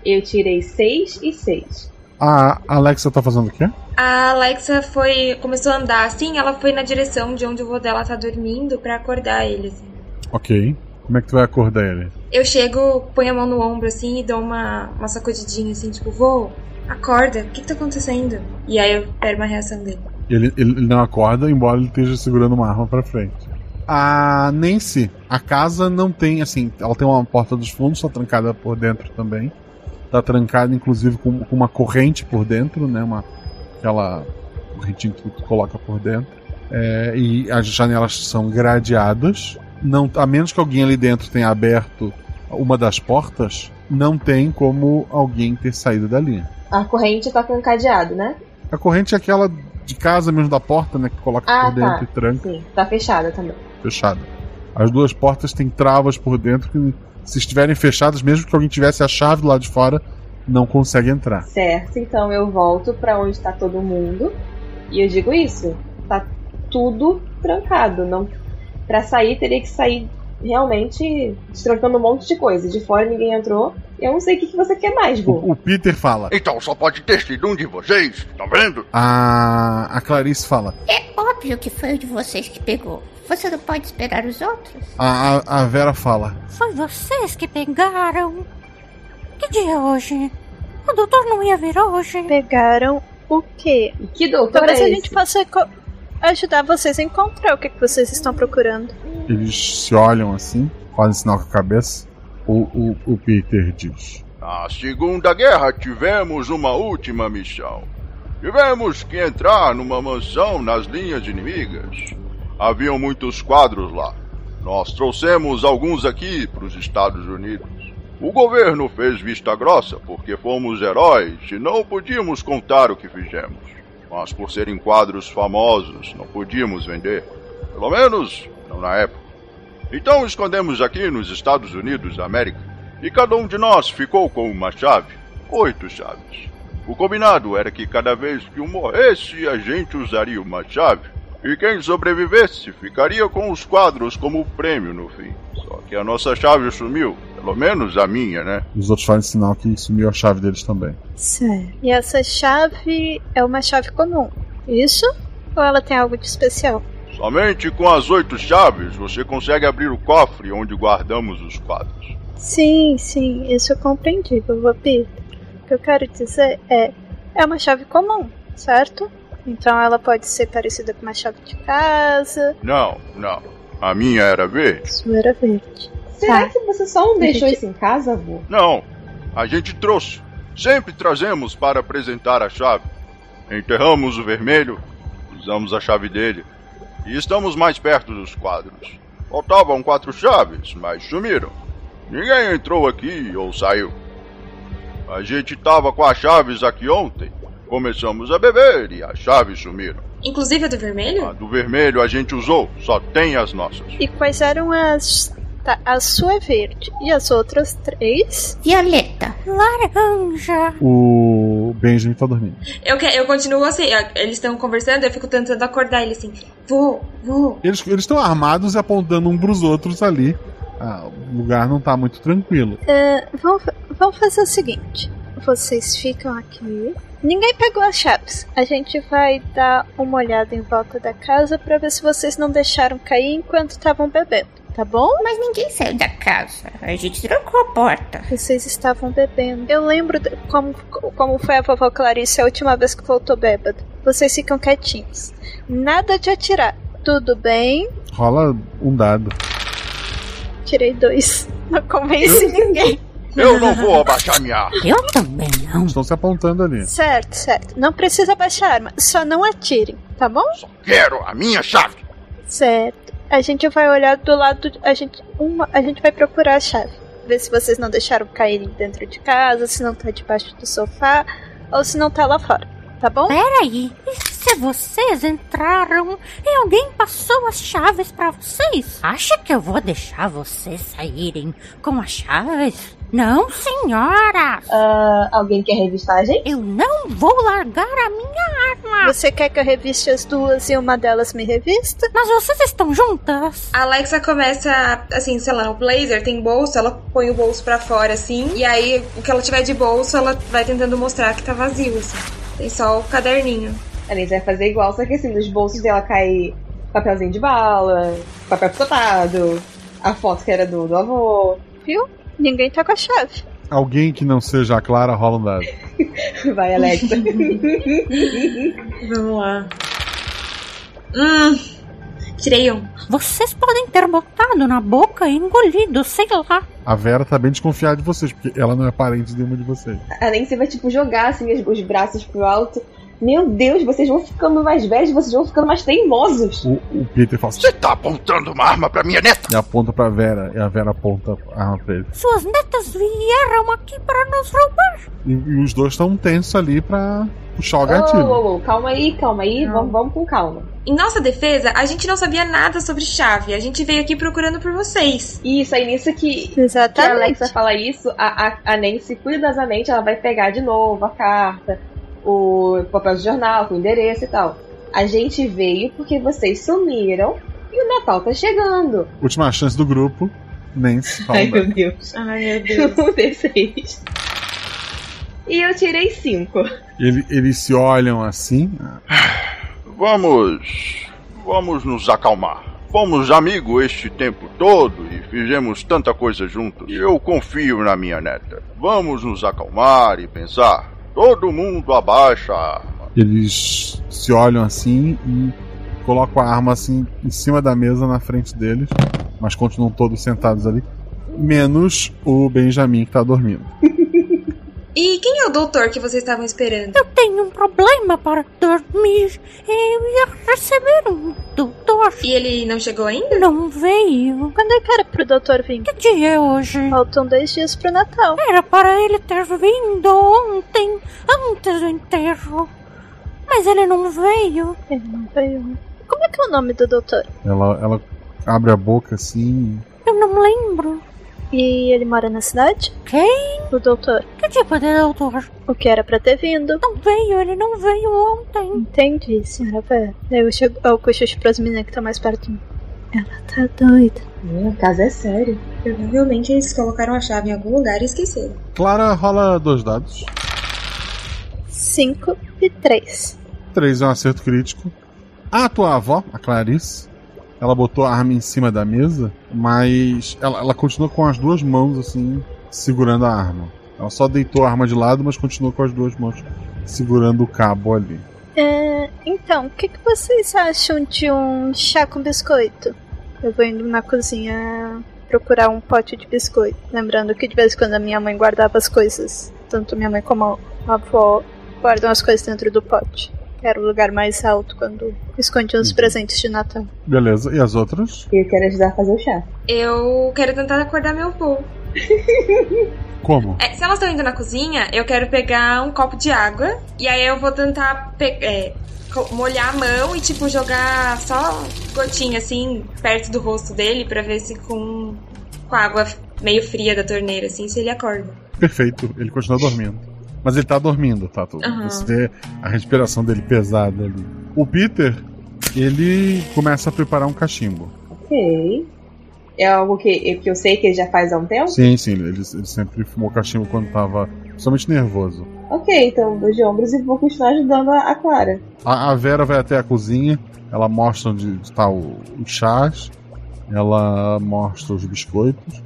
Speaker 6: Eu tirei seis e seis.
Speaker 1: A Alexa tá fazendo o quê?
Speaker 7: A Alexa foi. começou a andar assim, ela foi na direção de onde o vô dela tá dormindo pra acordar ele, assim.
Speaker 1: Ok. Como é que tu vai acordar ele?
Speaker 7: Eu chego, ponho a mão no ombro assim e dou uma, uma sacudidinha assim, tipo, vô, acorda, o que, que tá acontecendo? E aí eu espero uma reação dele.
Speaker 1: Ele, ele, ele não acorda, embora ele esteja segurando uma arma pra frente. A Nancy, a casa não tem, assim, ela tem uma porta dos fundos, só trancada por dentro também. Tá trancada, inclusive, com, com uma corrente por dentro, né? Uma, aquela correntinha que tu coloca por dentro. É, e as janelas são gradeadas. Não, a menos que alguém ali dentro tenha aberto uma das portas, não tem como alguém ter saído dali.
Speaker 6: A corrente tá com cadeado, né?
Speaker 1: A corrente é aquela de casa mesmo da porta, né? Que coloca
Speaker 6: Ah,
Speaker 1: por dentro
Speaker 6: tá.
Speaker 1: e tranca,
Speaker 6: Sim, tá fechada também.
Speaker 1: fechada. As duas portas têm travas por dentro que, se estiverem fechadas, mesmo que alguém tivesse a chave do lado de fora, não consegue entrar.
Speaker 6: Certo, então eu volto pra onde tá todo mundo e eu digo isso. Tá tudo trancado. Não, para sair teria que sair realmente destrancando um monte de coisa. De fora ninguém entrou. Eu não sei o que, que você quer mais, Gu.
Speaker 1: O, o Peter fala.
Speaker 10: Então só pode ter sido um de vocês, tá vendo?
Speaker 1: A, a Clarice fala.
Speaker 11: É óbvio que foi o de vocês que pegou. Você não pode esperar os outros.
Speaker 1: A, a, a Vera fala.
Speaker 12: Foi vocês que pegaram. Que dia é hoje? O doutor não ia vir hoje.
Speaker 4: Pegaram o quê?
Speaker 6: Que doutor
Speaker 4: Talvez
Speaker 6: é
Speaker 4: a
Speaker 6: esse?
Speaker 4: gente possa ajudar vocês a encontrar o que, que vocês estão procurando.
Speaker 1: Eles se olham assim, fazem sinal com a cabeça. O, o, o Peter diz.
Speaker 10: Na Segunda Guerra tivemos uma última missão. Tivemos que entrar numa mansão nas linhas inimigas. Haviam muitos quadros lá. Nós trouxemos alguns aqui para os Estados Unidos. O governo fez vista grossa porque fomos heróis e não podíamos contar o que fizemos. Mas por serem quadros famosos, não podíamos vender. Pelo menos, não na época. Então escondemos aqui nos Estados Unidos da América. E cada um de nós ficou com uma chave. Oito chaves. O combinado era que cada vez que um morresse, a gente usaria uma chave. E quem sobrevivesse ficaria com os quadros como prêmio no fim. Só que a nossa chave sumiu. Pelo menos a minha, né?
Speaker 1: Os outros fazem sinal que sumiu a chave deles também.
Speaker 4: Certo. E essa chave é uma chave comum, isso? Ou ela tem algo de especial?
Speaker 10: Somente com as oito chaves você consegue abrir o cofre onde guardamos os quadros.
Speaker 4: Sim, sim, isso eu compreendi, vovô Peter. O que eu quero dizer é, é uma chave comum, certo? Então ela pode ser parecida com uma chave de casa.
Speaker 10: Não, não. A minha era verde.
Speaker 4: Sua era verde.
Speaker 6: Será
Speaker 4: Tá.
Speaker 6: que você só não deixou isso em casa, vô?
Speaker 10: Não, a gente trouxe. Sempre trazemos para apresentar a chave. Enterramos o vermelho, usamos a chave dele e estamos mais perto dos quadros. Faltavam quatro chaves, mas sumiram. Ninguém entrou aqui ou saiu. A gente tava com as chaves aqui ontem. Começamos a beber e as chaves sumiram.
Speaker 7: Inclusive a do vermelho?
Speaker 10: A do vermelho a gente usou, só tem as nossas.
Speaker 4: E quais eram as. Tá, a sua é verde. E as outras três?
Speaker 11: Violeta.
Speaker 12: Laranja.
Speaker 1: O Benjamin tá dormindo.
Speaker 7: Eu, que, eu continuo assim, eles estão conversando, eu fico tentando acordar ele assim. Vou, vou.
Speaker 1: Eles estão armados e apontando um pros outros ali. Ah, o lugar não tá muito tranquilo.
Speaker 4: É, vamos, vamos fazer o seguinte: vocês ficam aqui. Ninguém pegou as chaves. A gente vai dar uma olhada em volta da casa pra ver se vocês não deixaram cair enquanto estavam bebendo, tá bom?
Speaker 11: Mas ninguém saiu da casa. A gente trancou a porta.
Speaker 4: Vocês estavam bebendo. Eu lembro de- como, como foi a vovó Clarice a última vez que voltou bêbado. Vocês ficam quietinhos. Nada de atirar. Tudo bem?
Speaker 1: Rola um dado.
Speaker 4: Tirei dois. Não convenci ninguém.
Speaker 10: Eu não vou abaixar minha arma.
Speaker 12: Eu também não.
Speaker 1: Estão se apontando ali.
Speaker 4: Certo, certo. Não precisa baixar a arma. Só não atirem, tá bom?
Speaker 10: Quero a minha chave.
Speaker 4: Certo. A gente vai olhar do lado. A gente, uma, a gente vai procurar a chave. Ver se vocês não deixaram cair dentro de casa, se não tá debaixo do sofá, ou se não tá lá fora. Tá bom?
Speaker 12: Peraí, e se vocês entraram e alguém passou as chaves pra vocês? Acha que eu vou deixar vocês saírem com as chaves? Não, senhora!
Speaker 6: Ah, alguém quer revistar a gente?
Speaker 12: Eu não vou largar a minha arma!
Speaker 4: Você quer que eu reviste as duas e uma delas me revista?
Speaker 12: Mas vocês estão juntas?
Speaker 7: A Alexa começa, assim, sei lá, o blazer tem bolso, ela põe o bolso pra fora, assim, e aí o que ela tiver de bolso, ela vai tentando mostrar que tá vazio, assim. Tem só o caderninho.
Speaker 6: A Nancy vai fazer igual, só que assim, nos bolsos dela cai papelzinho de bala, papel picotado, a foto que era do, do avô.
Speaker 4: Viu? Ninguém tá com a chave.
Speaker 1: Alguém que não seja a Clara rola um dado.
Speaker 6: Vai, Alexa. *laughs*
Speaker 7: Vamos lá. Hum. Tirei um.
Speaker 12: Vocês podem ter botado na boca e engolido, sei lá.
Speaker 1: A Vera tá bem desconfiada de vocês, porque ela não é parente de nenhuma de vocês.
Speaker 6: A Nancy vai, tipo, jogar assim os, os braços pro alto. Meu Deus, vocês vão ficando mais velhos, vocês vão ficando mais teimosos.
Speaker 1: O, o Peter fala assim,
Speaker 10: Você tá apontando uma arma pra minha neta?
Speaker 1: e aponta pra Vera, e a Vera aponta a arma pra ele.
Speaker 12: Suas netas vieram aqui para nos roubar.
Speaker 1: E, e os dois estão tensos ali pra puxar o
Speaker 6: Oh,
Speaker 1: gatilho.
Speaker 6: oh, oh, calma aí, calma aí, vamos, vamos com calma.
Speaker 7: Em nossa defesa, a gente não sabia nada sobre chave. A gente veio aqui procurando por vocês.
Speaker 6: Isso, aí nisso que, que a
Speaker 4: Exatamente.
Speaker 6: Alexa fala isso, a, a, a Nancy cuidadosamente ela vai pegar de novo a carta, o papel de jornal, com o endereço e tal. A gente veio porque vocês sumiram e o Natal tá chegando.
Speaker 1: Última chance do grupo. Nancy fala. *laughs*
Speaker 6: Ai meu Deus.
Speaker 7: Ai, meu *laughs* Deus.
Speaker 6: Um D6. E eu tirei cinco.
Speaker 1: Ele- eles se olham assim. *sighs*
Speaker 10: Vamos. Vamos nos acalmar. Fomos amigos este tempo todo e fizemos tanta coisa juntos. E eu confio na minha neta. Vamos nos acalmar e pensar. Todo mundo abaixa a arma.
Speaker 1: Eles se olham assim e colocam a arma assim em cima da mesa na frente deles, mas continuam todos sentados ali, menos o Benjamin que tá dormindo. *laughs*
Speaker 7: E quem é o doutor que vocês estavam esperando?
Speaker 12: Eu tenho um problema para dormir. Eu ia receber um doutor.
Speaker 7: E ele não chegou ainda?
Speaker 12: Não veio.
Speaker 4: Quando é que era pro doutor vir?
Speaker 12: Que dia é hoje?
Speaker 4: Faltam dois dias pro Natal.
Speaker 12: Era para ele ter vindo ontem, antes do enterro. Mas ele não veio.
Speaker 4: Ele não veio. Como é que é o nome do doutor?
Speaker 1: Ela, ela abre a boca assim.
Speaker 12: Eu não lembro.
Speaker 4: E ele mora na cidade?
Speaker 12: Quem?
Speaker 4: O doutor.
Speaker 12: Que tipo de doutor?
Speaker 4: O que era pra ter vindo?
Speaker 12: Não veio, ele não veio ontem.
Speaker 4: Entendi, senhora Vera. Daí eu chego ao cochicho pras meninas que estão mais perto de mim. Ela tá doida.
Speaker 6: O caso é sério.
Speaker 7: Provavelmente eles colocaram a chave em algum lugar e esqueceram.
Speaker 1: Clara rola dois dados.
Speaker 4: Cinco e três.
Speaker 1: Três é um acerto crítico. A tua avó, a Clarice, ela botou a arma em cima da mesa, mas ela, ela continua com as duas mãos assim, segurando a arma. Ela só deitou a arma de lado, mas continua com as duas mãos segurando o cabo ali.
Speaker 4: É, então, o que, que vocês acham de um chá com biscoito? Eu vou indo na cozinha procurar um pote de biscoito. Lembrando que de vez em quando a minha mãe guardava as coisas. Tanto minha mãe como a avó guardam as coisas dentro do pote. Era o lugar mais alto quando escondiam os presentes de Natal.
Speaker 1: Beleza, e as outras?
Speaker 6: Eu quero ajudar a fazer o chá.
Speaker 7: Eu quero tentar acordar meu avô. *laughs*
Speaker 1: Como?
Speaker 7: É, se elas estão indo na cozinha, eu quero pegar um copo de água. E aí eu vou tentar é, molhar a mão e, tipo, jogar só gotinha assim, perto do rosto dele, pra ver se com, com a água meio fria da torneira, assim, se ele acorda.
Speaker 1: Perfeito, ele continua dormindo. Mas ele tá dormindo, tá? Tu-
Speaker 7: Aham.
Speaker 1: Você vê a respiração dele pesada ali. O Peter, ele começa a preparar um cachimbo.
Speaker 6: Ok. É algo que, que eu sei que ele já faz há um tempo?
Speaker 1: Sim, sim, ele, ele sempre fumou cachimbo quando tava somente nervoso.
Speaker 6: Ok, então dou de ombros e vou continuar ajudando a, a Clara.
Speaker 1: A, a Vera vai até a cozinha, ela mostra onde está o, os chás, ela mostra os biscoitos,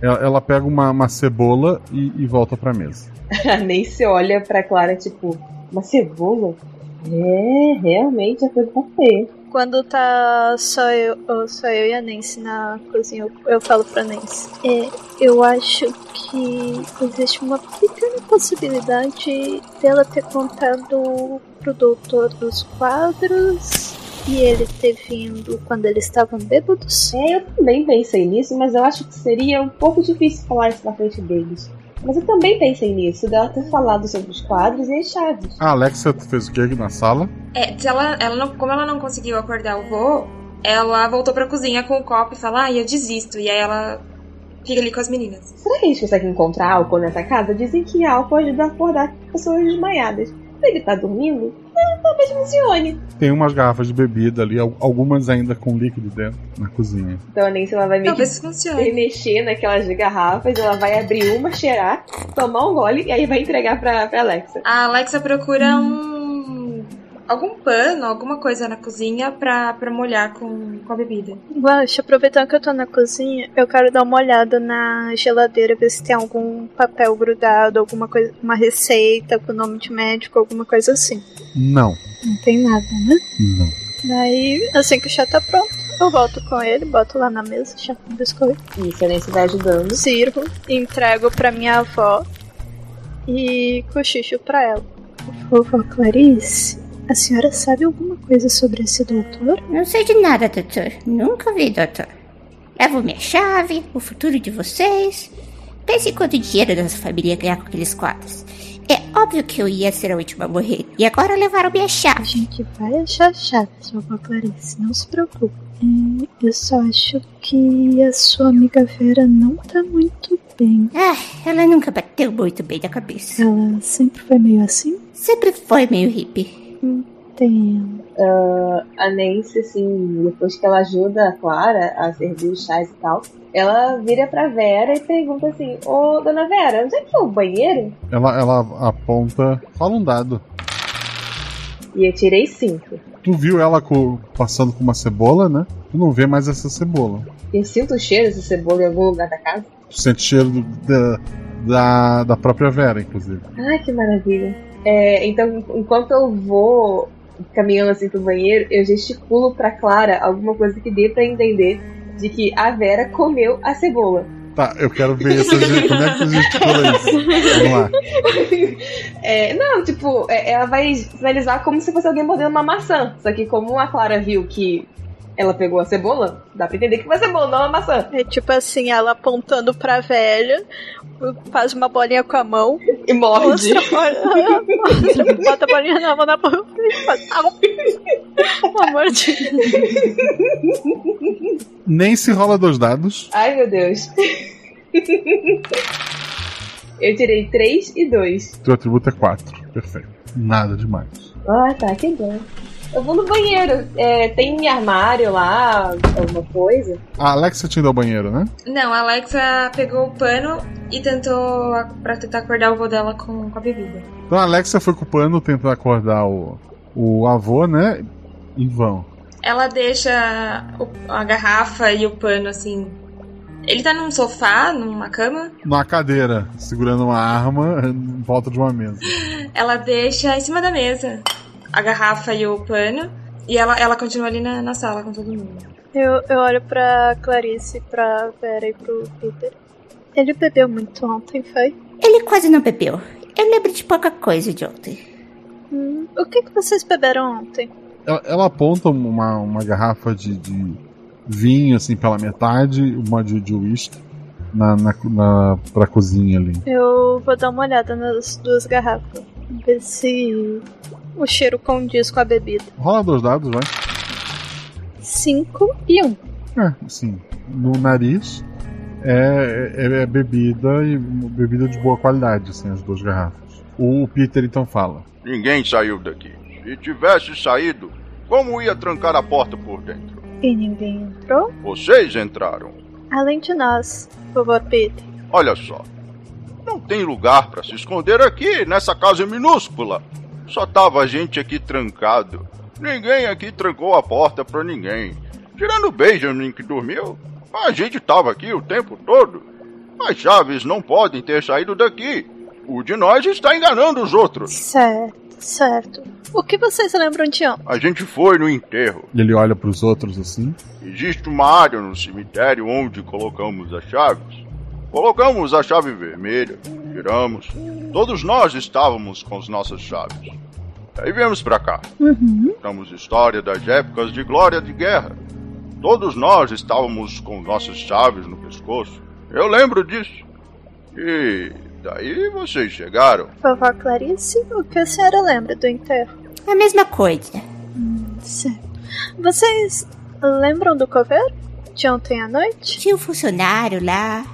Speaker 1: ela, ela pega uma, uma cebola e, e volta pra mesa. *laughs*
Speaker 6: A Nancy olha pra Clara, tipo, uma cebola? É, realmente a coisa tá feia.
Speaker 4: Quando tá só eu, só eu e a Nancy na cozinha, eu, eu falo pra Nancy. É, eu acho que existe uma pequena possibilidade dela ter contado pro doutor dos quadros e ele ter vindo quando eles estavam bêbados.
Speaker 6: É, eu também pensei nisso, mas eu acho que seria um pouco difícil falar isso na frente deles. Mas eu também pensei nisso, dela ter falado sobre os quadros e as chaves.
Speaker 1: A Alexa fez o que aqui na sala?
Speaker 7: É, se ela, ela não, como ela não conseguiu acordar o vô, ela voltou pra cozinha com o copo e fala, ah, eu desisto. E aí ela fica ali com as meninas.
Speaker 6: Será que a gente consegue encontrar álcool nessa casa? Dizem que álcool ajuda a acordar pessoas desmaiadas. Se ele tá dormindo, talvez funcione.
Speaker 1: Tem umas garrafas de bebida ali, al- algumas ainda com líquido dentro, na cozinha.
Speaker 6: Então a Nancy ela vai
Speaker 7: Talvez
Speaker 6: mexer naquelas garrafas, ela vai abrir uma, cheirar, tomar um gole e aí vai entregar pra, pra Alexa.
Speaker 7: A Alexa procura um. Algum pano, alguma coisa na cozinha pra, pra molhar com, com a bebida.
Speaker 4: Guaxa, aproveitando que eu tô na cozinha, eu quero dar uma olhada na geladeira, ver se tem algum papel grudado, alguma coisa, uma receita com nome de médico, alguma coisa assim.
Speaker 1: Não,
Speaker 4: Não tem nada, né?
Speaker 1: não.
Speaker 4: Daí, assim que o chá tá pronto, Eu volto com ele, boto lá na mesa, chá com biscoito.
Speaker 6: Isso, a Nancy vai ajudando.
Speaker 4: Sirvo, entrego pra minha avó e cochicho pra ela. Vovó Clarice, a senhora sabe alguma coisa sobre esse doutor?
Speaker 11: Não sei de nada, doutor. Nunca vi, doutor. Levo minha chave, o futuro de vocês. Pense quanto dinheiro nossa família ia ganhar com aqueles quadros. É óbvio que eu ia ser a última a morrer. E agora levaram minha
Speaker 4: A
Speaker 11: chave.
Speaker 4: gente vai achar chaves, vovó Clarice, não se preocupe. É, eu só acho que a sua amiga Vera não tá muito bem.
Speaker 11: Ah, ela nunca bateu muito bem na cabeça.
Speaker 4: Ela sempre foi meio assim?
Speaker 11: Sempre foi meio hippie.
Speaker 4: Entendo.
Speaker 6: Ah, a Nancy, assim, depois que ela ajuda a Clara a servir os chás e tal, ela vira pra Vera e pergunta assim: Ô, dona Vera, onde é que é o banheiro?
Speaker 1: Ela, ela aponta. Fala um dado.
Speaker 6: E eu tirei cinco.
Speaker 1: Tu viu ela co- passando com uma cebola, né? Tu não vê mais essa cebola.
Speaker 6: Eu sinto o cheiro dessa cebola em algum lugar da casa.
Speaker 1: Tu sente cheiro do- da, da, da própria Vera, inclusive.
Speaker 6: Ai, que maravilha. É, então, enquanto eu vou caminhando assim pro banheiro, eu gesticulo pra Clara alguma coisa que dê pra entender de que a Vera comeu a cebola.
Speaker 1: Tá, eu quero ver essa, ge- como é que tu gesticula isso. Vamos lá. *laughs*
Speaker 6: É, não, tipo, é, ela vai finalizar como se fosse alguém mordendo uma maçã. Só que como a Clara viu que ela pegou a cebola, dá pra entender que foi a cebola, não a maçã.
Speaker 4: É tipo assim, ela apontando pra velha, faz uma bolinha com a mão.
Speaker 6: E morde.
Speaker 4: Mostra a bolinha, mostra, bota a bolinha na mão na boca e faz. Au! Uma mordida.
Speaker 1: Nem se rola dois dados.
Speaker 6: Ai, meu Deus. Eu tirei 3 e 2.
Speaker 1: Teu atributo é 4. Perfeito. Nada demais.
Speaker 6: Ah, tá, que bom. Eu vou no banheiro. É, tem armário lá, alguma coisa?
Speaker 1: A Alexa te deu ao banheiro, né?
Speaker 7: Não, a Alexa pegou o pano e tentou pra tentar acordar o vô dela com, com a bebida.
Speaker 1: Então a Alexa foi com o pano tentar acordar o, o avô, né? Em vão.
Speaker 7: Ela deixa o- a garrafa e o pano assim. Ele tá num sofá, numa cama.
Speaker 1: Numa cadeira, segurando uma arma em volta de uma mesa.
Speaker 7: Ela deixa em cima da mesa a garrafa e o pano. E ela, ela continua ali na, na sala com todo mundo.
Speaker 4: Eu, eu olho pra Clarice, pra Vera e pro Peter. Ele bebeu muito ontem, foi?
Speaker 11: Ele quase não bebeu. Eu lembro de pouca coisa de ontem.
Speaker 4: Hum, o que, que vocês beberam ontem?
Speaker 1: Ela, ela aponta uma, uma garrafa de, de vinho, assim, pela metade, uma de, de whisky na, na, na, pra cozinha ali.
Speaker 4: Eu vou dar uma olhada nas duas garrafas. Ver se o cheiro condiz com a bebida.
Speaker 1: Rola dois dados, vai.
Speaker 4: Cinco e um.
Speaker 1: É, assim, no nariz é, é, é bebida e bebida de boa qualidade, assim, as duas garrafas. O Peter então fala.
Speaker 10: Ninguém saiu daqui. Se tivesse saído, como ia trancar a porta por dentro?
Speaker 4: E ninguém entrou?
Speaker 10: Vocês entraram.
Speaker 4: Além de nós, vovô Peter.
Speaker 10: Olha só. Não tem lugar para se esconder aqui, nessa casa minúscula. Só tava a gente aqui trancado. Ninguém aqui trancou a porta pra ninguém. Tirando o Benjamin que dormiu, a gente tava aqui o tempo todo. As chaves não podem ter saído daqui. O de nós está enganando os outros.
Speaker 4: Certo, certo. O que vocês lembram de ontem?
Speaker 10: A gente foi no enterro.
Speaker 1: Ele olha pros outros assim.
Speaker 10: Existe uma área no cemitério onde colocamos as chaves. Colocamos a chave vermelha, tiramos. Todos nós estávamos com as nossas chaves. Aí viemos pra cá.
Speaker 4: Uhum.
Speaker 10: Contamos história das épocas de glória de guerra. Todos nós estávamos com nossas chaves no pescoço. Eu lembro disso. E daí vocês chegaram.
Speaker 4: Vovó Clarice, o que a senhora lembra do enterro?
Speaker 11: A mesma coisa.
Speaker 4: Certo. Vocês lembram do coveiro? De ontem à noite?
Speaker 11: Tinha um funcionário lá,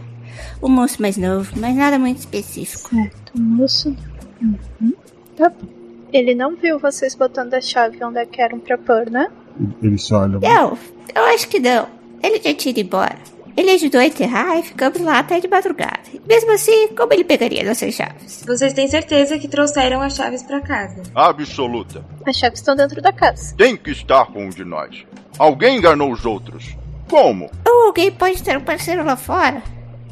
Speaker 11: o moço mais novo, mas nada muito específico.
Speaker 4: Certo, moço. Uhum. Tá bom. Ele não viu vocês botando a chave onde é que eram pra pôr, né?
Speaker 1: Ele se olha.
Speaker 11: Não, eu acho que não. Ele já tinha ido embora. Ele ajudou a enterrar e ficamos lá até de madrugada. Mesmo assim, como ele pegaria nossas chaves?
Speaker 7: Vocês têm certeza que trouxeram as chaves pra casa?
Speaker 10: Absoluta.
Speaker 4: As chaves estão dentro da casa.
Speaker 10: Tem que estar com um de nós. Alguém enganou os outros. Como?
Speaker 11: Ou alguém pode ter um parceiro lá fora.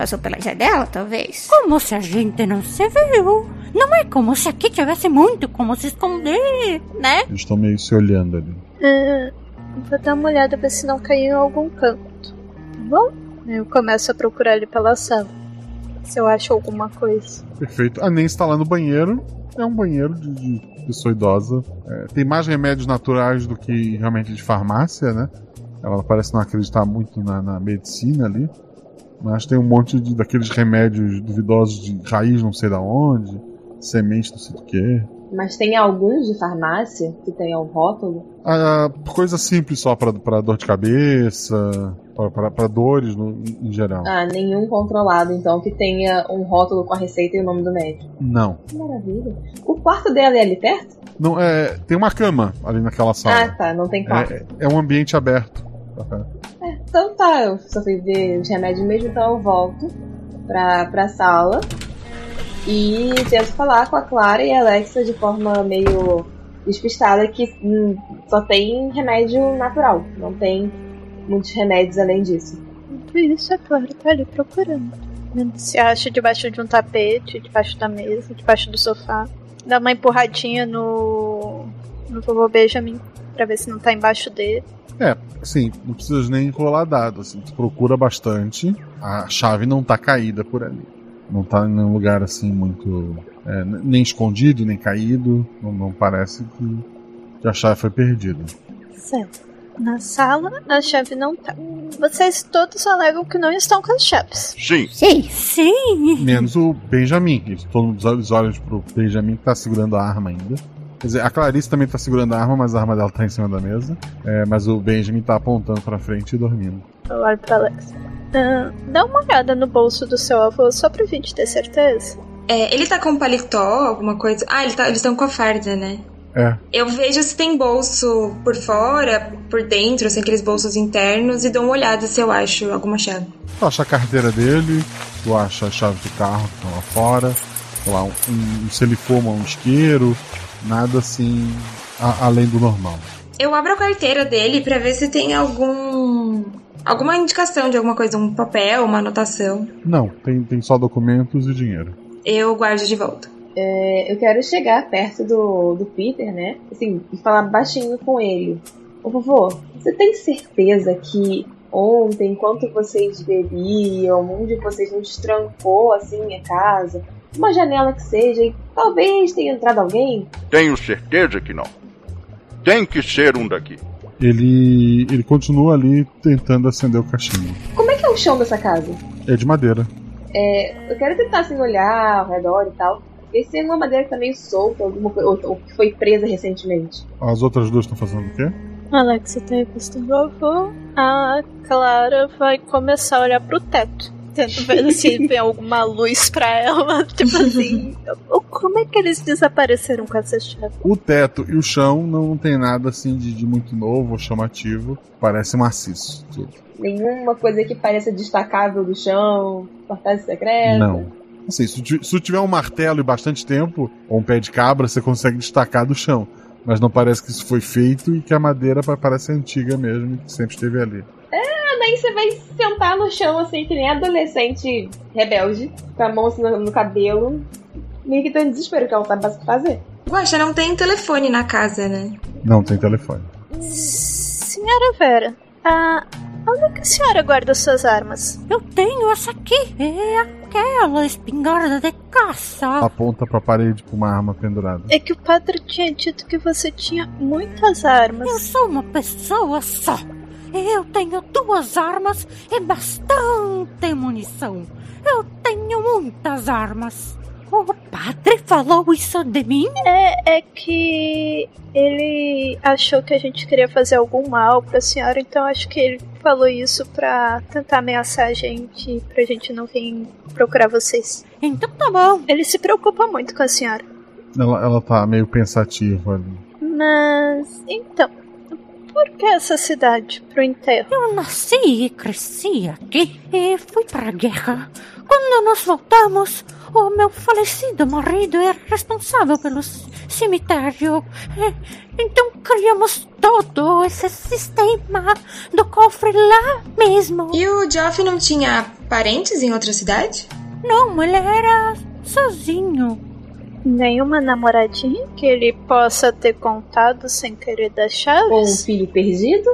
Speaker 11: Passou pela janela, talvez.
Speaker 12: Como se a gente não se viu. Não é como se aqui tivesse muito como se esconder, né?
Speaker 1: Eles estão meio se olhando ali.
Speaker 4: Ah, Vou dar uma olhada ver se não caiu em algum canto. Tá bom? Eu começo a procurar ali pela sala. Se eu acho alguma coisa.
Speaker 1: Perfeito. A Nancy tá lá no banheiro. É um banheiro de, de pessoa idosa. É, tem mais remédios naturais do que realmente de farmácia, né? Ela parece não acreditar muito na, na medicina ali. Mas tem um monte de, daqueles remédios duvidosos de raiz não sei da onde, semente não sei do que.
Speaker 6: Mas tem alguns de farmácia que tenham rótulo?
Speaker 1: Ah, coisa simples só pra, pra dor de cabeça, pra dores no, em geral.
Speaker 6: Ah, nenhum controlado, então, que tenha um rótulo com a receita e o nome do médico.
Speaker 1: Não.
Speaker 6: Que maravilha. O quarto dela é ali perto?
Speaker 1: Não, é, tem uma cama ali naquela sala.
Speaker 6: Ah, tá, não tem quarto.
Speaker 1: É, é um ambiente aberto.
Speaker 6: É, então tá, eu só fui ver os remédios mesmo, então eu volto pra, pra sala e tento falar com a Clara e a Alexa de forma meio despistada que hum, só tem remédio natural, não tem muitos remédios além disso.
Speaker 4: Isso, a Clara tá ali procurando. Se acha debaixo de um tapete, debaixo da mesa, debaixo do sofá. Dá uma empurradinha no, no vovô Benjamin pra ver se não tá embaixo dele.
Speaker 1: É, assim, não precisa nem rolar dado, assim, tu procura bastante, a chave não tá caída por ali. Não tá em um lugar assim muito. É, nem escondido, nem caído. Não, não parece que, que, a chave foi perdida.
Speaker 4: Certo. Na sala, a chave não tá. Vocês todos alegam que não estão com as chaves.
Speaker 10: Sim.
Speaker 12: Sim, sim.
Speaker 1: Menos o Benjamin. Todos os olhos pro Benjamin que tá segurando a arma ainda. Quer dizer, a Clarice também tá segurando a arma, mas a arma dela tá em cima da mesa. É, mas o Benjamin tá apontando pra frente e dormindo.
Speaker 4: Eu olho pra Alex. Uh, dá uma olhada no bolso do seu avô só pra gente ter certeza.
Speaker 7: É, ele tá com paletó, alguma coisa? Ah, ele tá, eles estão com a farda, né?
Speaker 1: É.
Speaker 7: Eu vejo se tem bolso por fora, por dentro, assim, aqueles bolsos internos, e dou uma olhada se eu acho alguma chave.
Speaker 1: Tu acha a carteira dele, tu acha a chave do carro que tá lá fora, sei lá, um, um, se ele for um isqueiro, nada assim a, além do normal.
Speaker 7: Eu abro a carteira dele para ver se tem algum alguma indicação de alguma coisa, um papel, uma anotação.
Speaker 1: Não, tem, tem só documentos e dinheiro.
Speaker 7: Eu guardo de volta.
Speaker 6: É, eu quero chegar perto do, do Peter, né? Assim, e falar baixinho com ele. Ô vovô, você tem certeza que ontem, enquanto vocês bebiam, um de vocês não destrancou assim a casa? Uma janela que seja, e talvez tenha entrado alguém?
Speaker 10: Tenho certeza que não. Tem que ser um daqui.
Speaker 1: Ele, ele continua ali tentando acender o cachimbo.
Speaker 6: Como é que é o chão dessa casa?
Speaker 1: É de madeira.
Speaker 6: É, eu quero tentar assim olhar ao redor e tal. Ver se tem uma madeira que tá meio solta, alguma coisa, ou, ou que foi presa recentemente.
Speaker 1: As outras duas estão fazendo o quê?
Speaker 4: Alexa tá o avô. A Clara vai começar a olhar pro teto. Tento ver se *laughs* tem alguma luz pra ela. *laughs* Tipo assim. Como é que eles desapareceram com essa chave?
Speaker 1: O teto e o chão não tem nada assim de, de muito novo ou chamativo. Parece maciço. Tudo.
Speaker 6: Nenhuma coisa que pareça destacável do chão, portagem secreta.
Speaker 1: Não. Assim, se, se tiver um martelo e bastante tempo, ou um pé de cabra, você consegue destacar do chão. Mas não parece que isso foi feito e que a madeira parece antiga mesmo, que sempre esteve ali.
Speaker 6: É, daí você vai sentar no chão, assim, que nem adolescente rebelde, com a mão assim, no, no cabelo, meio que tá em desespero, que ela tá sabe fazer.
Speaker 7: Guaxa, não tem telefone na casa, né?
Speaker 1: Não tem telefone.
Speaker 4: Senhora Vera, a... onde é que a senhora guarda suas armas?
Speaker 12: Eu tenho essa aqui. É aquela espingarda de caça.
Speaker 1: Aponta pra parede com uma arma pendurada.
Speaker 4: É que o padre tinha dito que você tinha muitas armas.
Speaker 12: Eu sou uma pessoa só. Eu tenho duas armas e bastante munição. Eu tenho muitas armas. O padre falou isso de mim?
Speaker 4: É, é que ele achou que a gente queria fazer algum mal pra senhora, então acho que ele falou isso pra tentar ameaçar a gente, pra gente não vir procurar vocês.
Speaker 12: Então tá bom.
Speaker 4: Ele se preocupa muito com a senhora.
Speaker 1: Ela, ela tá meio pensativa ali.
Speaker 4: Mas, então, por que essa cidade pro enterro?
Speaker 12: Eu nasci e cresci aqui e fui pra guerra. Quando nós voltamos, o meu falecido marido era responsável pelo cemitério. Então criamos todo esse sistema do cofre lá mesmo.
Speaker 7: E o Geoff não tinha parentes em outra cidade?
Speaker 12: Não, ele era sozinho.
Speaker 4: Nenhuma namoradinha que ele possa ter contado sem querer das chaves?
Speaker 6: Ou um filho perdido?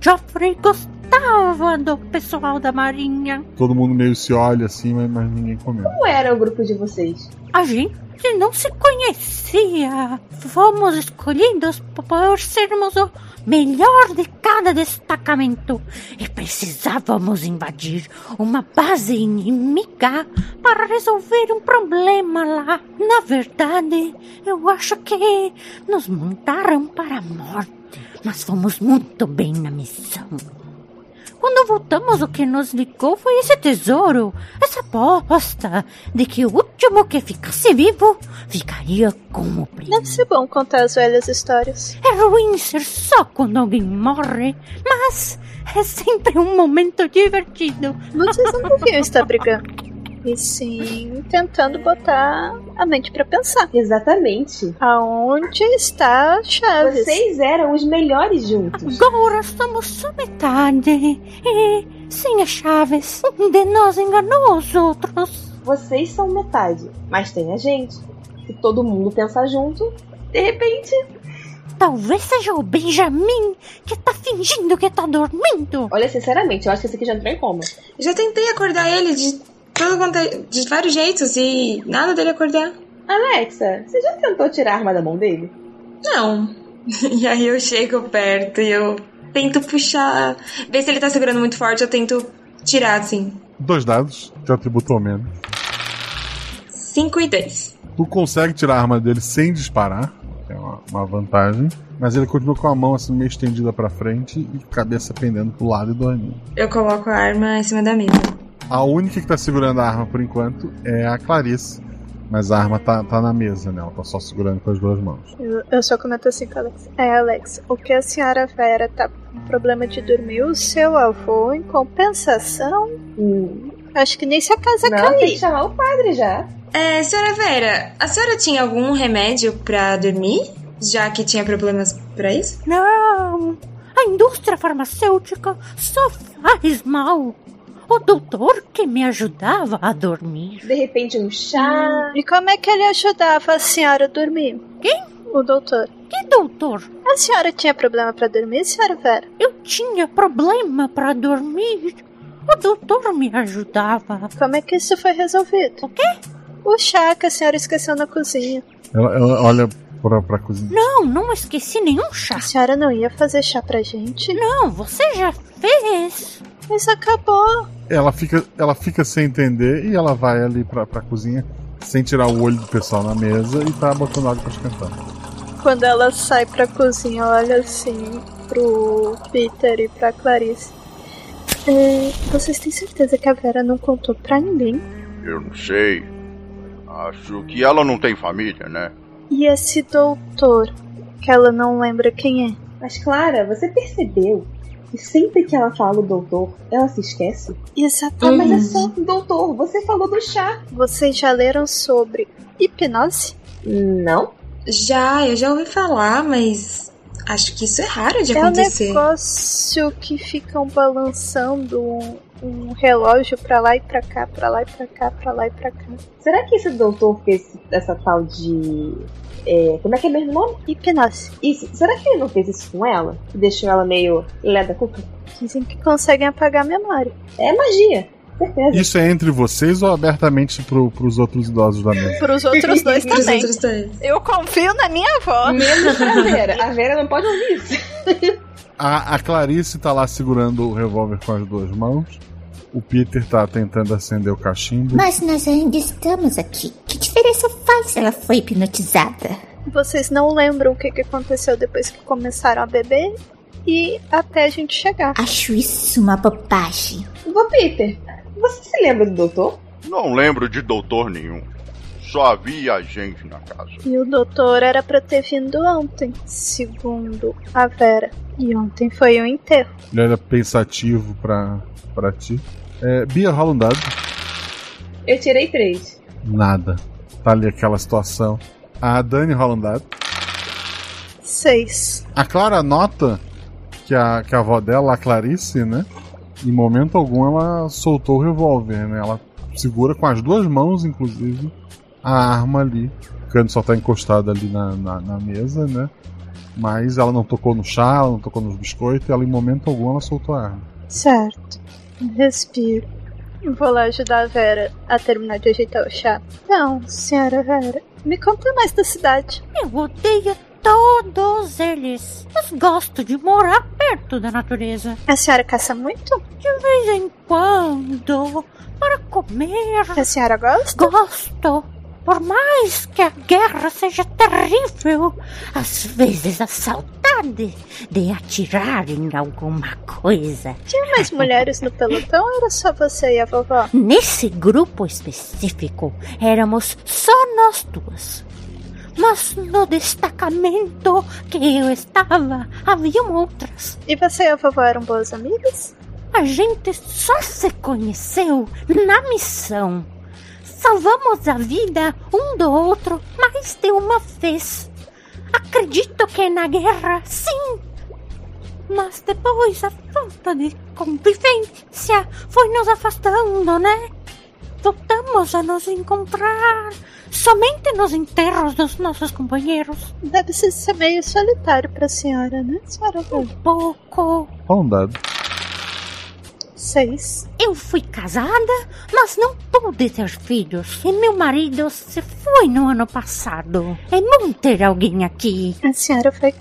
Speaker 12: Joffrey gostava do pessoal da marinha.
Speaker 1: Todo mundo meio se olha assim, mas, mas ninguém comenta.
Speaker 6: Como era o grupo de vocês?
Speaker 12: A gente não se conhecia. Fomos escolhidos por sermos o melhor de cada destacamento e precisávamos invadir uma base inimiga para resolver um problema lá. Na verdade, eu acho que nos montaram para a morte, mas fomos muito bem na missão. Quando voltamos, o que nos ligou foi esse tesouro, essa aposta de que o último que ficasse vivo ficaria como príncipe.
Speaker 4: Deve ser bom contar as velhas histórias.
Speaker 12: É ruim ser só quando alguém morre, mas é sempre um momento divertido.
Speaker 4: Vocês não deviam estar brigando. *laughs* E sim, tentando botar a mente para pensar.
Speaker 6: Exatamente.
Speaker 4: Aonde está a Chaves?
Speaker 6: Vocês eram os melhores juntos.
Speaker 12: Agora somos só metade. E sem as Chaves, um de nós enganou os outros.
Speaker 6: Vocês são metade, mas tem a gente. Se todo mundo pensar junto, de repente.
Speaker 12: Talvez seja o Benjamin que tá fingindo que tá dormindo.
Speaker 6: Olha, sinceramente, eu acho que esse aqui já entrou em coma.
Speaker 7: Já tentei acordar ele de todo quanto é- de vários jeitos e nada dele acordar.
Speaker 6: Alexa, você já tentou tirar a arma da mão dele?
Speaker 7: Não. *laughs* E aí eu chego perto e eu tento puxar. Ver se ele tá segurando muito forte, eu tento tirar assim.
Speaker 1: Dois dados, de atributo ou menos.
Speaker 7: 5 e 10.
Speaker 1: Tu consegue tirar a arma dele sem disparar, que é uma, uma vantagem. Mas ele continua com a mão assim meio estendida pra frente e cabeça pendendo pro lado e dormindo.
Speaker 7: Eu coloco a arma em cima da mesa.
Speaker 1: A única que tá segurando a arma por enquanto é a Clarice. Mas a arma tá, tá na mesa, né? Ela tá só segurando com as duas mãos.
Speaker 4: Eu, eu só comento assim com a Alex. É, Alex, o que a senhora Vera tá com problema de dormir, o seu avô, em compensação.
Speaker 6: Hum.
Speaker 4: Acho que nem se a casa
Speaker 6: Não,
Speaker 4: cair.
Speaker 6: tem que chamar o padre já.
Speaker 7: É, senhora Vera, a senhora tinha algum remédio pra dormir? Já que tinha problemas pra isso?
Speaker 12: Não! A indústria farmacêutica só faz mal. O doutor que me ajudava a dormir.
Speaker 6: De repente um chá.
Speaker 4: E como é que ele ajudava a senhora a dormir?
Speaker 12: Quem?
Speaker 4: O doutor.
Speaker 12: Que doutor?
Speaker 4: A senhora tinha problema pra dormir, senhora Vera?
Speaker 12: Eu tinha problema para dormir. O doutor me ajudava.
Speaker 4: Como é que isso foi resolvido?
Speaker 12: O quê?
Speaker 4: O chá que a senhora esqueceu na cozinha.
Speaker 1: Ela, ela olha pra, pra cozinha.
Speaker 12: Não, não esqueci nenhum chá.
Speaker 4: A senhora não ia fazer chá pra gente?
Speaker 12: Não, você já fez.
Speaker 4: Mas acabou.
Speaker 1: Ela fica, ela fica sem entender e ela vai ali pra, pra cozinha sem tirar o olho do pessoal na mesa e tá botando água pra esquentar.
Speaker 4: Quando ela sai pra cozinha, olha assim pro Peter e pra Clarice. É, vocês têm certeza que a Vera não contou pra ninguém?
Speaker 10: Eu não sei. Acho que ela não tem família, né?
Speaker 4: E esse doutor, que ela não lembra quem é?
Speaker 6: Mas Clara, você percebeu que sempre que ela fala o doutor, ela se esquece? Ah,
Speaker 4: Exatamente.
Speaker 6: mas é só o doutor. Você falou do chá.
Speaker 4: Vocês já leram sobre hipnose?
Speaker 6: Não.
Speaker 7: Já, eu já ouvi falar, mas acho que isso é raro de
Speaker 4: É um
Speaker 7: acontecer.
Speaker 4: negócio que ficam balançando um, relógio pra lá e pra cá, pra lá e pra cá, pra lá e pra cá.
Speaker 6: Será que esse doutor fez essa tal de. é, como é que é mesmo o nome?
Speaker 4: Hipnose.
Speaker 6: Isso. Será que ele não fez isso com ela? Que deixou ela meio leda cuca?
Speaker 4: Dizem que conseguem apagar a memória.
Speaker 6: É magia, certeza.
Speaker 1: Isso é entre vocês ou abertamente pro, pros outros idosos da mesa?
Speaker 4: Pros outros *laughs* dois também.
Speaker 7: outros dois.
Speaker 4: Eu confio na minha avó.
Speaker 6: Menos pra Vera. A Vera não pode ouvir isso.
Speaker 1: A, a Clarice tá lá segurando o revólver com as duas mãos. O Peter tá tentando acender o cachimbo.
Speaker 11: Mas nós ainda estamos aqui. Que diferença faz se ela foi hipnotizada?
Speaker 4: Vocês não lembram o que, que aconteceu depois que começaram a beber e até a gente chegar.
Speaker 11: Acho isso uma bobagem.
Speaker 6: Vô Peter, você se lembra do doutor?
Speaker 10: Não lembro de doutor nenhum. Só havia gente na casa.
Speaker 4: E o doutor era pra ter vindo ontem, segundo a Vera. E ontem foi o enterro.
Speaker 1: Ele era pensativo pra, pra ti. É, Bia, rola um dado.
Speaker 6: Eu tirei três.
Speaker 1: Nada. Tá ali aquela situação. A Dani rola um dado.
Speaker 4: Seis.
Speaker 1: A Clara nota que a, que a avó dela, a Clarice, né? Em momento algum ela soltou o revólver, né? Ela segura com as duas mãos, inclusive, a arma ali. O Candy só tá encostado ali na, na, na mesa, né? Mas ela não tocou no chá, ela não tocou nos biscoitos, ela em momento algum ela soltou a arma.
Speaker 4: Certo. Respiro. Vou lá ajudar a Vera a terminar de ajeitar o chá. Então, senhora Vera, me conta mais da cidade.
Speaker 12: Eu odeio todos eles, mas gosto de morar perto da natureza.
Speaker 4: A senhora caça muito?
Speaker 12: De vez em quando, para comer.
Speaker 4: A senhora gosta?
Speaker 12: Gosto. Por mais que a guerra seja terrível, às vezes a saudade de atirar em alguma coisa.
Speaker 4: Tinha mais *laughs* mulheres no pelotão ou era só você e a vovó?
Speaker 12: Nesse grupo específico, éramos só nós duas. Mas no destacamento que eu estava, haviam outras.
Speaker 4: E você e a vovó eram boas amigas?
Speaker 12: A gente só se conheceu na missão. Salvamos a vida um do outro mais de uma vez. Acredito que na guerra, sim. Mas depois a falta de convivência foi nos afastando, né? Voltamos a nos encontrar somente nos enterros dos nossos companheiros.
Speaker 4: Deve ser meio solitário pra senhora, né, senhora?
Speaker 12: Um pouco.
Speaker 1: Um dado.
Speaker 4: Seis.
Speaker 12: Eu fui casada, mas não pude ter filhos. E meu marido se foi no ano passado. É bom ter alguém aqui.
Speaker 4: A senhora foi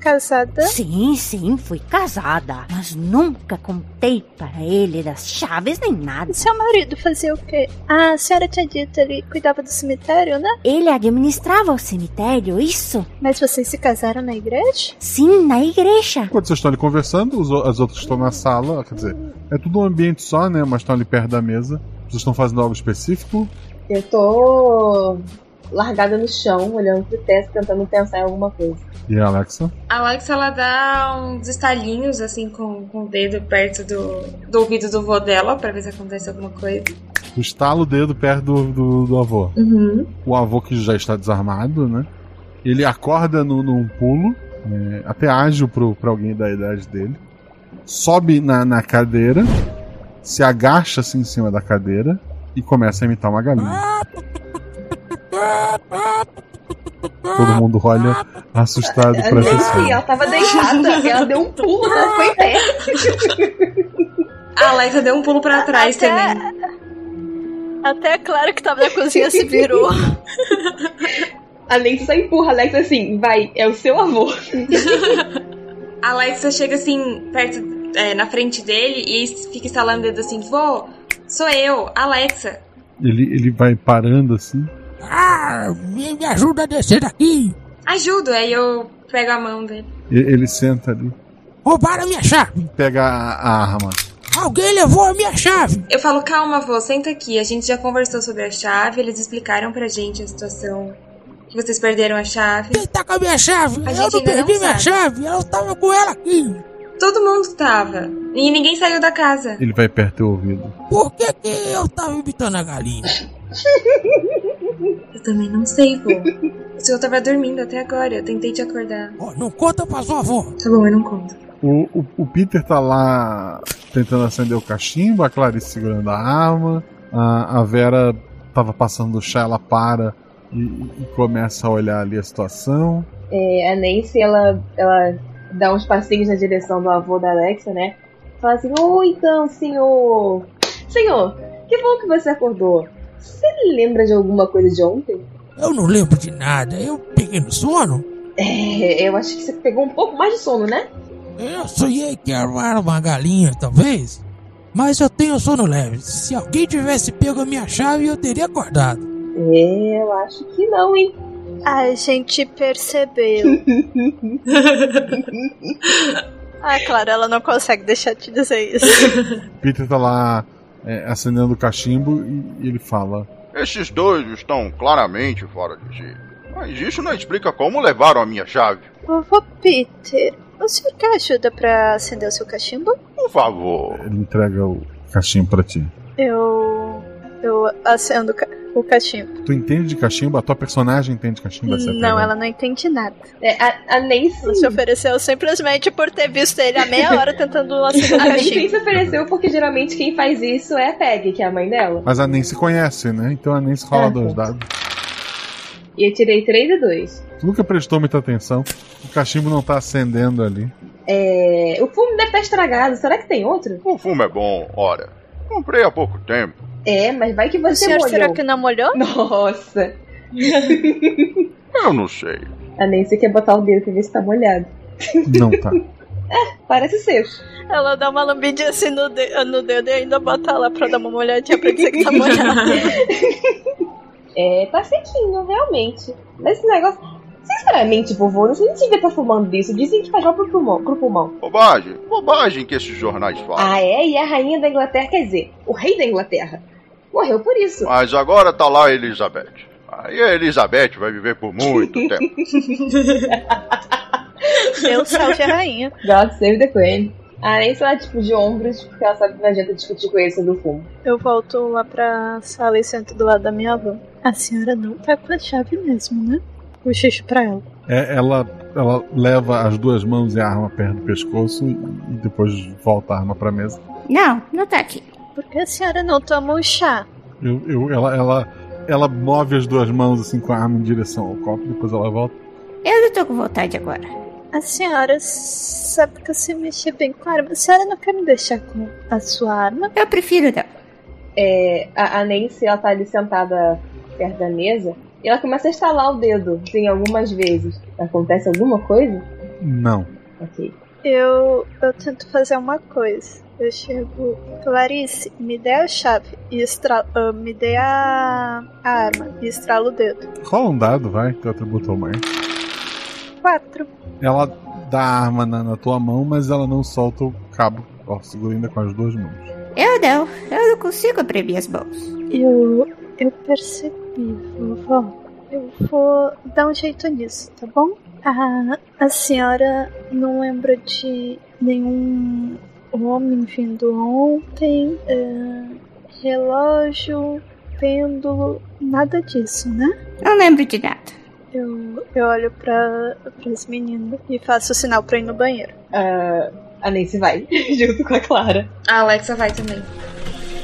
Speaker 4: casada?
Speaker 12: Sim, sim, fui casada. Mas nunca contei para ele das chaves nem nada.
Speaker 4: Seu marido fazia o quê? Ah, a senhora tinha dito ele cuidava do cemitério, né?
Speaker 12: Ele administrava o cemitério, isso?
Speaker 4: Mas vocês se casaram na igreja?
Speaker 12: Sim, na igreja.
Speaker 1: Enquanto vocês estão ali conversando, os, as outras estão na sala, quer dizer, é tudo um ambiente só, né? Mas estão ali perto da mesa. Vocês estão fazendo algo específico?
Speaker 6: Eu tô largada no chão, olhando pro teto, tentando pensar em alguma coisa.
Speaker 1: E a Alexa?
Speaker 7: A Alexa, ela dá uns estalinhos, assim, com, com o dedo perto do, do ouvido do vô dela, pra ver se acontece alguma coisa.
Speaker 1: Estala o dedo perto do, do, do avô.
Speaker 7: Uhum.
Speaker 1: O avô que já está desarmado, né? Ele acorda no, num pulo, é, até ágil pro, pra alguém da idade dele. Sobe na, na cadeira, se agacha assim em cima da cadeira e começa a imitar uma galinha. Todo mundo olha assustado pra cena.
Speaker 6: ela tava deitada, ela deu um pulo, ela ficou em pé.
Speaker 7: A Alexa deu um pulo pra trás
Speaker 4: Até-
Speaker 7: também.
Speaker 4: Até a Clara que tava na cozinha se virou.
Speaker 6: A só empurra a Alexa assim, vai, é o seu avô. *laughs*
Speaker 7: A Alexa chega assim, perto, é, na frente dele e fica estalando o dedo assim: Vô, sou eu, Alexa.
Speaker 1: Ele, ele vai parando assim.
Speaker 13: Ah, me, me ajuda a descer daqui.
Speaker 7: Ajudo, aí eu pego a mão dele.
Speaker 1: e- Ele senta ali,
Speaker 13: Roubaram minha chave.
Speaker 1: pega a, a arma.
Speaker 13: Alguém levou a minha chave.
Speaker 7: Eu falo, calma, vô, senta aqui. A gente já conversou sobre a chave, eles explicaram pra gente a situação. Que vocês perderam a chave.
Speaker 13: Quem tá com a minha chave?
Speaker 7: A
Speaker 13: eu
Speaker 7: gente
Speaker 13: não perdi
Speaker 7: não
Speaker 13: minha chave. Eu tava com ela aqui.
Speaker 7: Todo mundo tava. E ninguém saiu da casa.
Speaker 1: Ele vai perto do ouvido.
Speaker 13: Por que, que eu tava imitando a galinha? *laughs*
Speaker 7: Eu também não sei, vô. O senhor tava dormindo até agora. Eu tentei te acordar.
Speaker 13: Ó, não conta pra sua avó.
Speaker 7: Tá bom, eu não conto.
Speaker 1: O, o, o Peter tá lá tentando acender o cachimbo, a Clarice segurando a arma, a, a Vera tava passando o chá, ela para e, e começa a olhar ali a situação.
Speaker 6: É, a Nancy, ela, ela dá uns passinhos na direção do avô da Alexa, né? Fala assim, ô então, senhor. Senhor, que bom que você acordou. Você lembra de alguma coisa de ontem?
Speaker 13: Eu não lembro de nada. Eu peguei no sono.
Speaker 6: É, eu acho que você pegou um pouco mais de sono, né?
Speaker 13: Eu sonhei que era uma galinha, talvez. Mas eu tenho sono leve. Se alguém tivesse pego a minha chave, eu teria acordado.
Speaker 6: É, eu acho que não, hein?
Speaker 4: A gente percebeu. *laughs* ah, claro, ela não consegue deixar de dizer isso.
Speaker 1: Peter tá lá é, acendendo o cachimbo e, e ele fala:
Speaker 10: Esses dois estão claramente fora de si. Mas isso não explica como levaram a minha chave.
Speaker 4: Vovô Peter, o senhor quer ajuda pra acender o seu cachimbo?
Speaker 10: Por favor.
Speaker 1: Ele entrega o cachimbo pra ti.
Speaker 4: Eu. Eu acendo o ca- o cachimbo.
Speaker 1: Tu entende de cachimbo? A tua personagem entende de cachimbo? Essa é
Speaker 4: Não,
Speaker 1: pergunta.
Speaker 4: ela não entende nada.
Speaker 6: É, a, a Nancy.
Speaker 4: Ela se ofereceu simplesmente por ter visto ele há meia hora tentando *laughs* acender o
Speaker 6: A Nancy se ofereceu porque geralmente quem faz isso é a Peg, que é a mãe dela.
Speaker 1: Mas a Nancy conhece, né? Então a Nancy rola
Speaker 6: Ah,
Speaker 1: dois
Speaker 6: tá.
Speaker 1: dados.
Speaker 6: E eu tirei 3 e 2.
Speaker 1: Tu nunca prestou muita atenção. O cachimbo não tá acendendo ali.
Speaker 6: É... O fumo deve estar estragado. Será que tem outro?
Speaker 10: O fumo é bom, ora. Comprei há pouco tempo.
Speaker 6: É, mas vai que
Speaker 4: O
Speaker 6: você
Speaker 4: senhor
Speaker 6: molhou.
Speaker 4: será que não molhou?
Speaker 6: Nossa.
Speaker 10: Eu não sei.
Speaker 6: A Nancy quer botar o dedo pra ver se tá molhado.
Speaker 1: Não tá. *laughs*
Speaker 6: Parece ser.
Speaker 4: Ela dá uma lambidinha assim no, de- no dedo e ainda bota lá pra dar uma molhadinha pra dizer que tá molhado. *laughs*
Speaker 6: É, tá sequinho, realmente. Mas esse negócio. Sinceramente, vovô, não sei nem devia estar fumando disso. Dizem que faz mal pro pulmão. Pro pulmão.
Speaker 10: Bobagem, bobagem que esses jornais falam.
Speaker 6: Ah, é? E a rainha da Inglaterra, quer dizer, o rei da Inglaterra, morreu por isso.
Speaker 10: Mas agora tá lá a Elizabeth. Aí a Elizabeth vai viver por muito *laughs* tempo.
Speaker 4: Eu salve a rainha.
Speaker 6: God save the Queen. A Nancy lá, tipo, de ombros, porque ela sabe que não adianta discutir com ele sobre o fumo.
Speaker 4: Eu volto lá pra sala e sento do lado da minha avó. A senhora não tá com a chave mesmo, né? O xixi pra ela.
Speaker 1: É, ela, ela leva as duas mãos e a arma perto do pescoço e depois volta a arma pra mesa.
Speaker 11: Não, não tá aqui.
Speaker 4: Por que a senhora não toma um chá?
Speaker 1: Eu, eu- ela, ela, ela move as duas mãos assim com a arma em direção ao copo, depois ela volta.
Speaker 11: Eu não tô com vontade agora.
Speaker 4: A senhora sabe que você mexe bem com a arma. A senhora não quer me deixar com a sua arma?
Speaker 11: Eu prefiro não.
Speaker 6: É, a, a Nancy, ela tá ali sentada perto da mesa e ela começa a estalar o dedo, assim, algumas vezes. Acontece alguma coisa?
Speaker 1: Não.
Speaker 6: Ok.
Speaker 4: Eu, eu tento fazer uma coisa. Eu chego, Clarice, me dê a chave e estra ah, me dê a, a arma e estralo o dedo.
Speaker 1: Rola um dado, vai, teu atributo mais.
Speaker 4: Quatro.
Speaker 1: Ela dá a arma na, na tua mão, mas ela não solta o cabo. Ó, segura ainda com as duas mãos.
Speaker 11: Eu não. Eu não consigo abrir minhas mãos.
Speaker 4: Eu, eu percebi, vovó. Eu vou dar um jeito nisso, tá bom? A, a senhora não lembra de nenhum homem vindo ontem? É, relógio, pêndulo, nada disso, né?
Speaker 11: Não lembro de nada.
Speaker 4: Eu, eu olho para as meninas e faço o sinal pra ir no banheiro.
Speaker 6: Ah, a Nancy vai, *laughs* junto com a Clara.
Speaker 7: A Alexa vai também.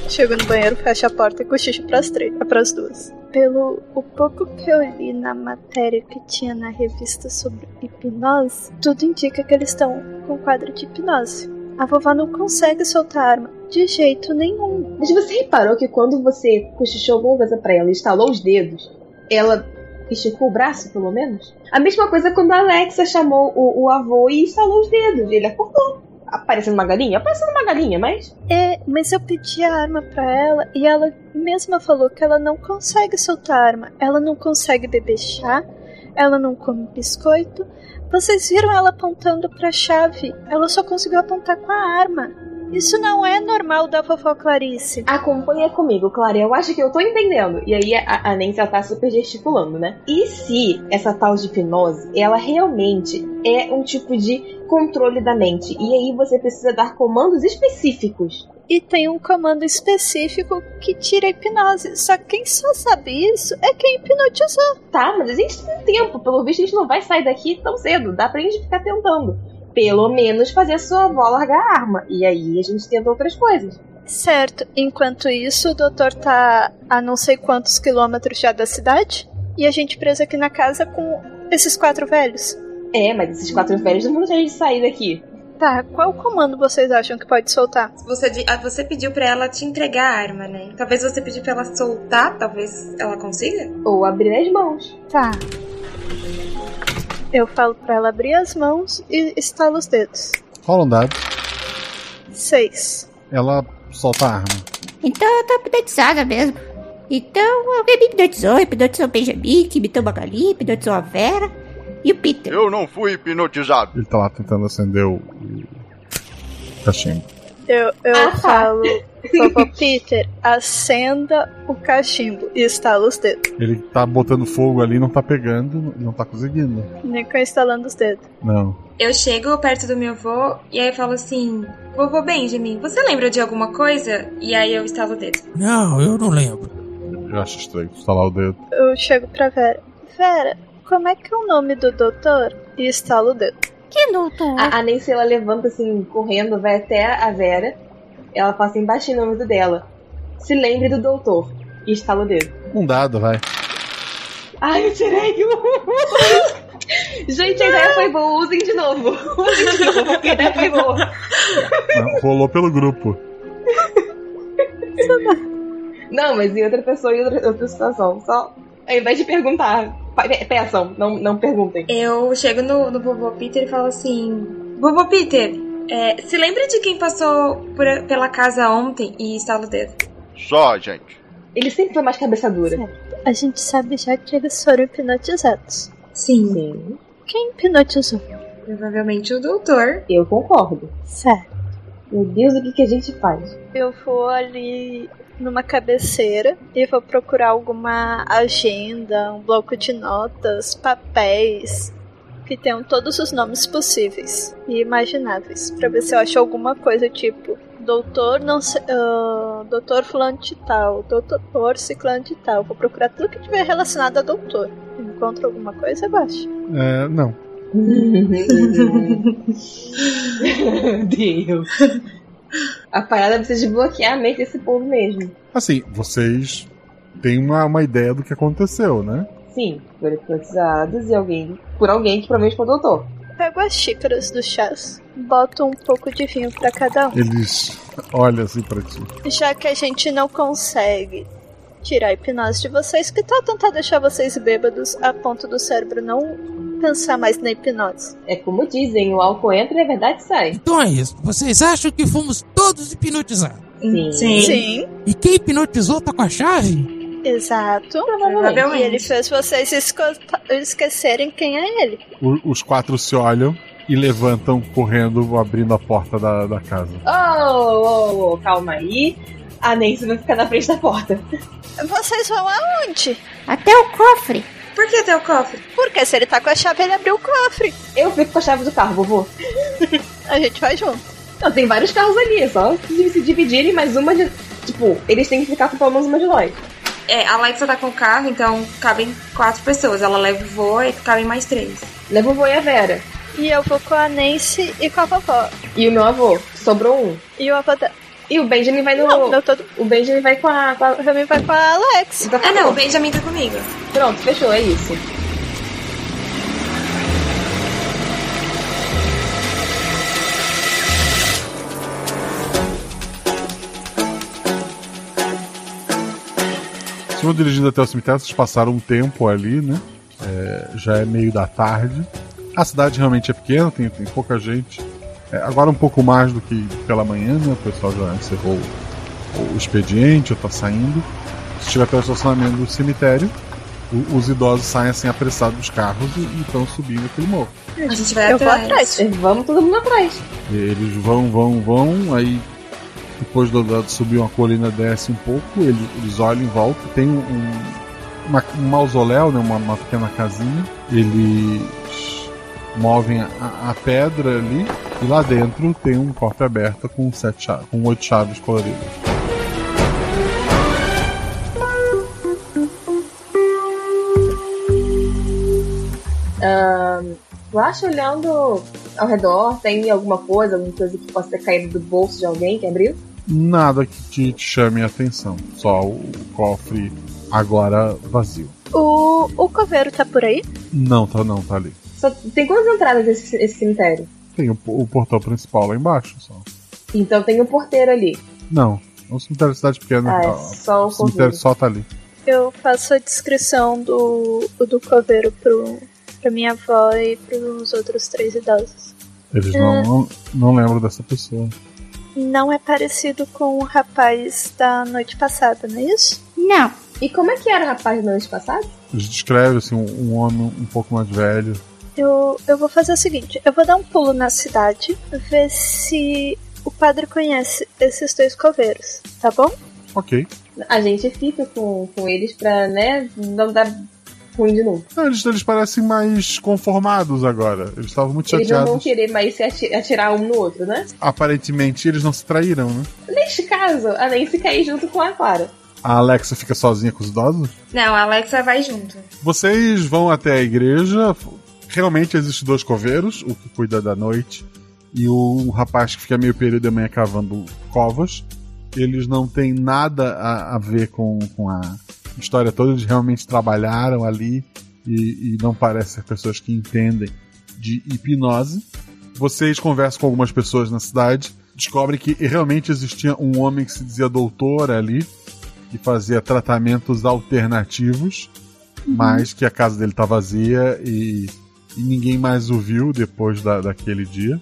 Speaker 4: Chego no banheiro, fecho a porta e cochicho pras três, pras duas. Pelo o pouco que eu li na matéria que tinha na revista sobre hipnose, tudo indica que eles estão com quadro de hipnose. A vovó não consegue soltar a arma de jeito nenhum.
Speaker 6: Mas você reparou que quando você cochichou alguma coisa pra ela e estalou os dedos, ela esticou o braço, pelo menos? A mesma coisa quando a Alexa chamou o, o avô e estalou os dedos. Ele acordou. Aparecendo uma galinha? Aparecendo uma galinha, mas.
Speaker 4: É, mas eu pedi a arma pra ela e ela mesma falou que ela não consegue soltar a arma. Ela não consegue beber chá, ela não come biscoito. Vocês viram ela apontando pra chave? Ela só conseguiu apontar com a arma. Isso não é normal da vovó Clarice.
Speaker 6: Acompanha comigo, Clara. Eu acho que eu tô entendendo. E aí a, a Nancy ela tá super gesticulando, né? E se essa tal de hipnose, ela realmente é um tipo de controle da mente? E aí você precisa dar comandos específicos.
Speaker 4: E tem um comando específico que tira a hipnose. Só que quem só sabe isso é quem hipnotizou.
Speaker 6: Tá, mas a gente tem tempo. Pelo visto, a gente não vai sair daqui tão cedo. Dá pra gente ficar tentando. Pelo menos fazer a sua avó largar a arma. E aí a gente tenta outras coisas.
Speaker 4: Certo. Enquanto isso, o doutor tá a não sei quantos quilômetros já da cidade. E a gente preso aqui na casa com esses quatro velhos.
Speaker 6: É, mas esses quatro velhos não vão deixar gente sair daqui.
Speaker 4: Tá, qual comando vocês acham que pode soltar?
Speaker 7: Você, ah, você pediu pra ela te entregar a arma, né? Talvez você pediu pra ela soltar, talvez ela consiga?
Speaker 6: Ou abrir as mãos.
Speaker 4: Tá. Eu falo pra ela abrir as mãos e estalo os dedos.
Speaker 1: Rola um dado.
Speaker 4: Seis.
Speaker 1: Ela solta a arma.
Speaker 11: Então eu tô hipnotizada mesmo. Então alguém me hipnotizou, hipnotizou o Benjamin, que imitou uma galinha, hipnotizou a Vera e o Peter.
Speaker 10: Eu não fui hipnotizado.
Speaker 1: Ele tá lá tentando acender o, o cachimbo.
Speaker 4: Eu, eu
Speaker 6: Ah, tá.
Speaker 4: falo, *laughs* vovô Peter, acenda o cachimbo e estala os dedos.
Speaker 1: Ele tá botando fogo ali, não tá pegando, não tá conseguindo.
Speaker 4: Nem com instalando os dedos.
Speaker 1: Não.
Speaker 7: Eu chego perto do meu avô e aí eu falo assim: Vovô Benjamin, você lembra de alguma coisa? E aí eu estalo o dedo.
Speaker 13: Não, eu não lembro.
Speaker 1: Eu acho estranho estalar o dedo.
Speaker 4: Eu chego pra Vera. Vera, como é que é o nome do doutor? E estalo o dedo.
Speaker 12: Que doutor?
Speaker 6: A, a Nancy ela levanta assim, correndo, vai até a Vera. Ela fala assim, baixinho o nome dela. Se lembre do doutor. E estala o dedo.
Speaker 1: Um dado, vai.
Speaker 6: Ai, eu tirei um. *laughs* Gente, a ideia foi boa. Usem de novo. Usem de novo, porque a ideia foi boa.
Speaker 1: Não, Rolou pelo grupo.
Speaker 6: Não, mas em outra pessoa e outra, outra situação. Só ao invés de perguntar, pe- peçam, não, não perguntem.
Speaker 7: Eu chego no, no vovô Peter e falo assim: Vovô Peter, é, se lembra de quem passou por- pela casa ontem e estala o dedo?
Speaker 10: Só, gente.
Speaker 6: Ele sempre foi mais cabeça dura.
Speaker 4: A gente sabe já que eles foram hipnotizados.
Speaker 7: Sim.
Speaker 4: Quem hipnotizou?
Speaker 7: Provavelmente o doutor.
Speaker 6: Eu concordo.
Speaker 4: Certo.
Speaker 6: Meu Deus, o que, que a gente faz?
Speaker 4: Eu vou ali numa cabeceira e vou procurar alguma agenda, um bloco de notas, papéis que tenham todos os nomes possíveis e imagináveis, pra ver se eu acho alguma coisa tipo doutor não sei, ah, doutor fulano de tal, doutor ciclano de tal. Vou procurar tudo que tiver relacionado a doutor. Encontro alguma coisa, eu acho.
Speaker 1: É, não. *laughs*
Speaker 6: Meu Deus. A parada precisa desbloquear a mente desse povo mesmo.
Speaker 1: Assim, vocês têm uma, uma ideia do que aconteceu, né?
Speaker 6: Sim, foram hipnotizados e alguém. Por alguém que provavelmente foi o doutor.
Speaker 4: Pego as xícaras do chás, boto um pouco de vinho pra cada um.
Speaker 1: Eles olham assim pra ti.
Speaker 4: Já que a gente não consegue tirar a hipnose de vocês, que tal tentar deixar vocês bêbados a ponto do cérebro não pensar mais na hipnose?
Speaker 6: É como dizem, o álcool entra e a verdade sai.
Speaker 13: Então é isso. Vocês acham que fomos todos hipnotizados?
Speaker 6: Sim.
Speaker 4: Sim.
Speaker 13: E quem hipnotizou tá com a chave?
Speaker 4: Exato.
Speaker 7: Provavelmente.
Speaker 4: E ele fez vocês esquecerem quem é ele.
Speaker 1: O- os quatro se olham e levantam correndo, abrindo a porta da, da casa.
Speaker 6: Oh, oh, oh, calma aí. A Nancy vai ficar na frente da porta.
Speaker 4: Vocês vão aonde?
Speaker 11: Até o cofre.
Speaker 7: Por que até o cofre?
Speaker 4: Porque se ele tá com a chave, ele abriu o cofre.
Speaker 6: Eu fico com a chave do carro, vovô. *laughs*
Speaker 4: A gente vai junto.
Speaker 6: Não, tem vários carros ali, é só se dividirem, mas uma de. Tipo, eles têm que ficar com pelo menos uma de nós.
Speaker 7: É, a Alexa tá com o carro, então cabem quatro pessoas. Ela leva o vô e cabem mais três.
Speaker 6: Leva o vô e a Vera.
Speaker 4: E eu vou com a Nancy e com a vovó.
Speaker 6: E o meu avô. Sobrou um.
Speaker 4: E o avô da...
Speaker 6: E o Benjamin vai no.
Speaker 4: Não, não todo...
Speaker 6: O Benjamin vai com a. Com a...
Speaker 4: O Benjamin vai com a Alex.
Speaker 7: Ah, não, o Benjamin tá comigo.
Speaker 6: Pronto, fechou, é isso.
Speaker 1: Vocês vão dirigindo até o cemitério, vocês passaram um tempo ali, né? É, já é meio da tarde. A cidade realmente é pequena, tem, tem pouca gente. É, agora um pouco mais do que pela manhã, né? O pessoal já encerrou o, expediente, ou tá saindo. Você chega até o estacionamento do cemitério. o- os idosos saem assim apressados dos carros e estão subindo aquele morro.
Speaker 7: A gente vai
Speaker 4: Eu
Speaker 7: atrás.
Speaker 4: atrás.
Speaker 6: Vamos todo mundo atrás.
Speaker 1: E Eles vão, vão, vão, aí depois do, do subir uma colina, desce um pouco, eles, eles olham em volta, tem um, um- uma- um mausoléu, né, uma, uma pequena casinha, eles movem a, a pedra ali e lá dentro tem um cofre aberto com sete chaves, com oito chaves coloridas.
Speaker 6: Ahn, eu acho olhando ao redor, tem alguma coisa, alguma coisa que possa ter caído do bolso de alguém que abriu?
Speaker 1: Nada que te, te chame a atenção, só o cofre agora vazio.
Speaker 4: O, o coveiro tá por aí?
Speaker 1: Não, tá não, tá ali.
Speaker 6: Só tem quantas entradas esse, esse cemitério?
Speaker 1: Tem o, o portão principal lá embaixo, só.
Speaker 6: Então tem um porteiro ali.
Speaker 1: Não, é um cemitério de cidade pequena.
Speaker 6: Ah, é
Speaker 1: tá-
Speaker 6: só o
Speaker 1: cemitério
Speaker 6: coveiro.
Speaker 1: só tá ali.
Speaker 4: Eu faço a descrição do, do coveiro pro, pra minha avó e pros outros três idosos.
Speaker 1: Eles
Speaker 4: É.
Speaker 1: não, não, não lembram dessa pessoa.
Speaker 4: Não é parecido com o rapaz da noite passada, não é isso?
Speaker 11: Não.
Speaker 6: E como é que era o rapaz da noite passada?
Speaker 1: Eles descrevem assim, um, um homem um pouco mais velho.
Speaker 4: Eu, eu vou fazer o seguinte: eu vou dar um pulo na cidade, ver se o padre conhece esses dois coveiros, tá bom?
Speaker 1: Ok.
Speaker 6: A gente fica com, com eles pra, né, não dar ruim de novo.
Speaker 1: Não, eles, eles parecem mais conformados agora. Eles estavam muito
Speaker 6: Eles não vão
Speaker 1: chateados.
Speaker 6: querer mais se ati- atirar um no outro, né?
Speaker 1: Aparentemente eles não se traíram, né?
Speaker 6: Neste caso, a Nancy cair junto com a Clara.
Speaker 1: A Alexa fica sozinha com os idosos.
Speaker 7: Não, a Alexa vai junto.
Speaker 1: Vocês vão até a igreja. Realmente existem dois coveiros, o que cuida da noite e o rapaz que fica meio período da manhã cavando covas. Eles não têm nada a, a ver com, com a história toda, eles realmente trabalharam ali e, e não parece ser pessoas que entendem de hipnose. Vocês conversam com algumas pessoas na cidade, descobrem que realmente existia um homem que se dizia doutor ali, que fazia tratamentos alternativos, mas que a casa dele tá vazia e, e ninguém mais o viu depois da, daquele dia.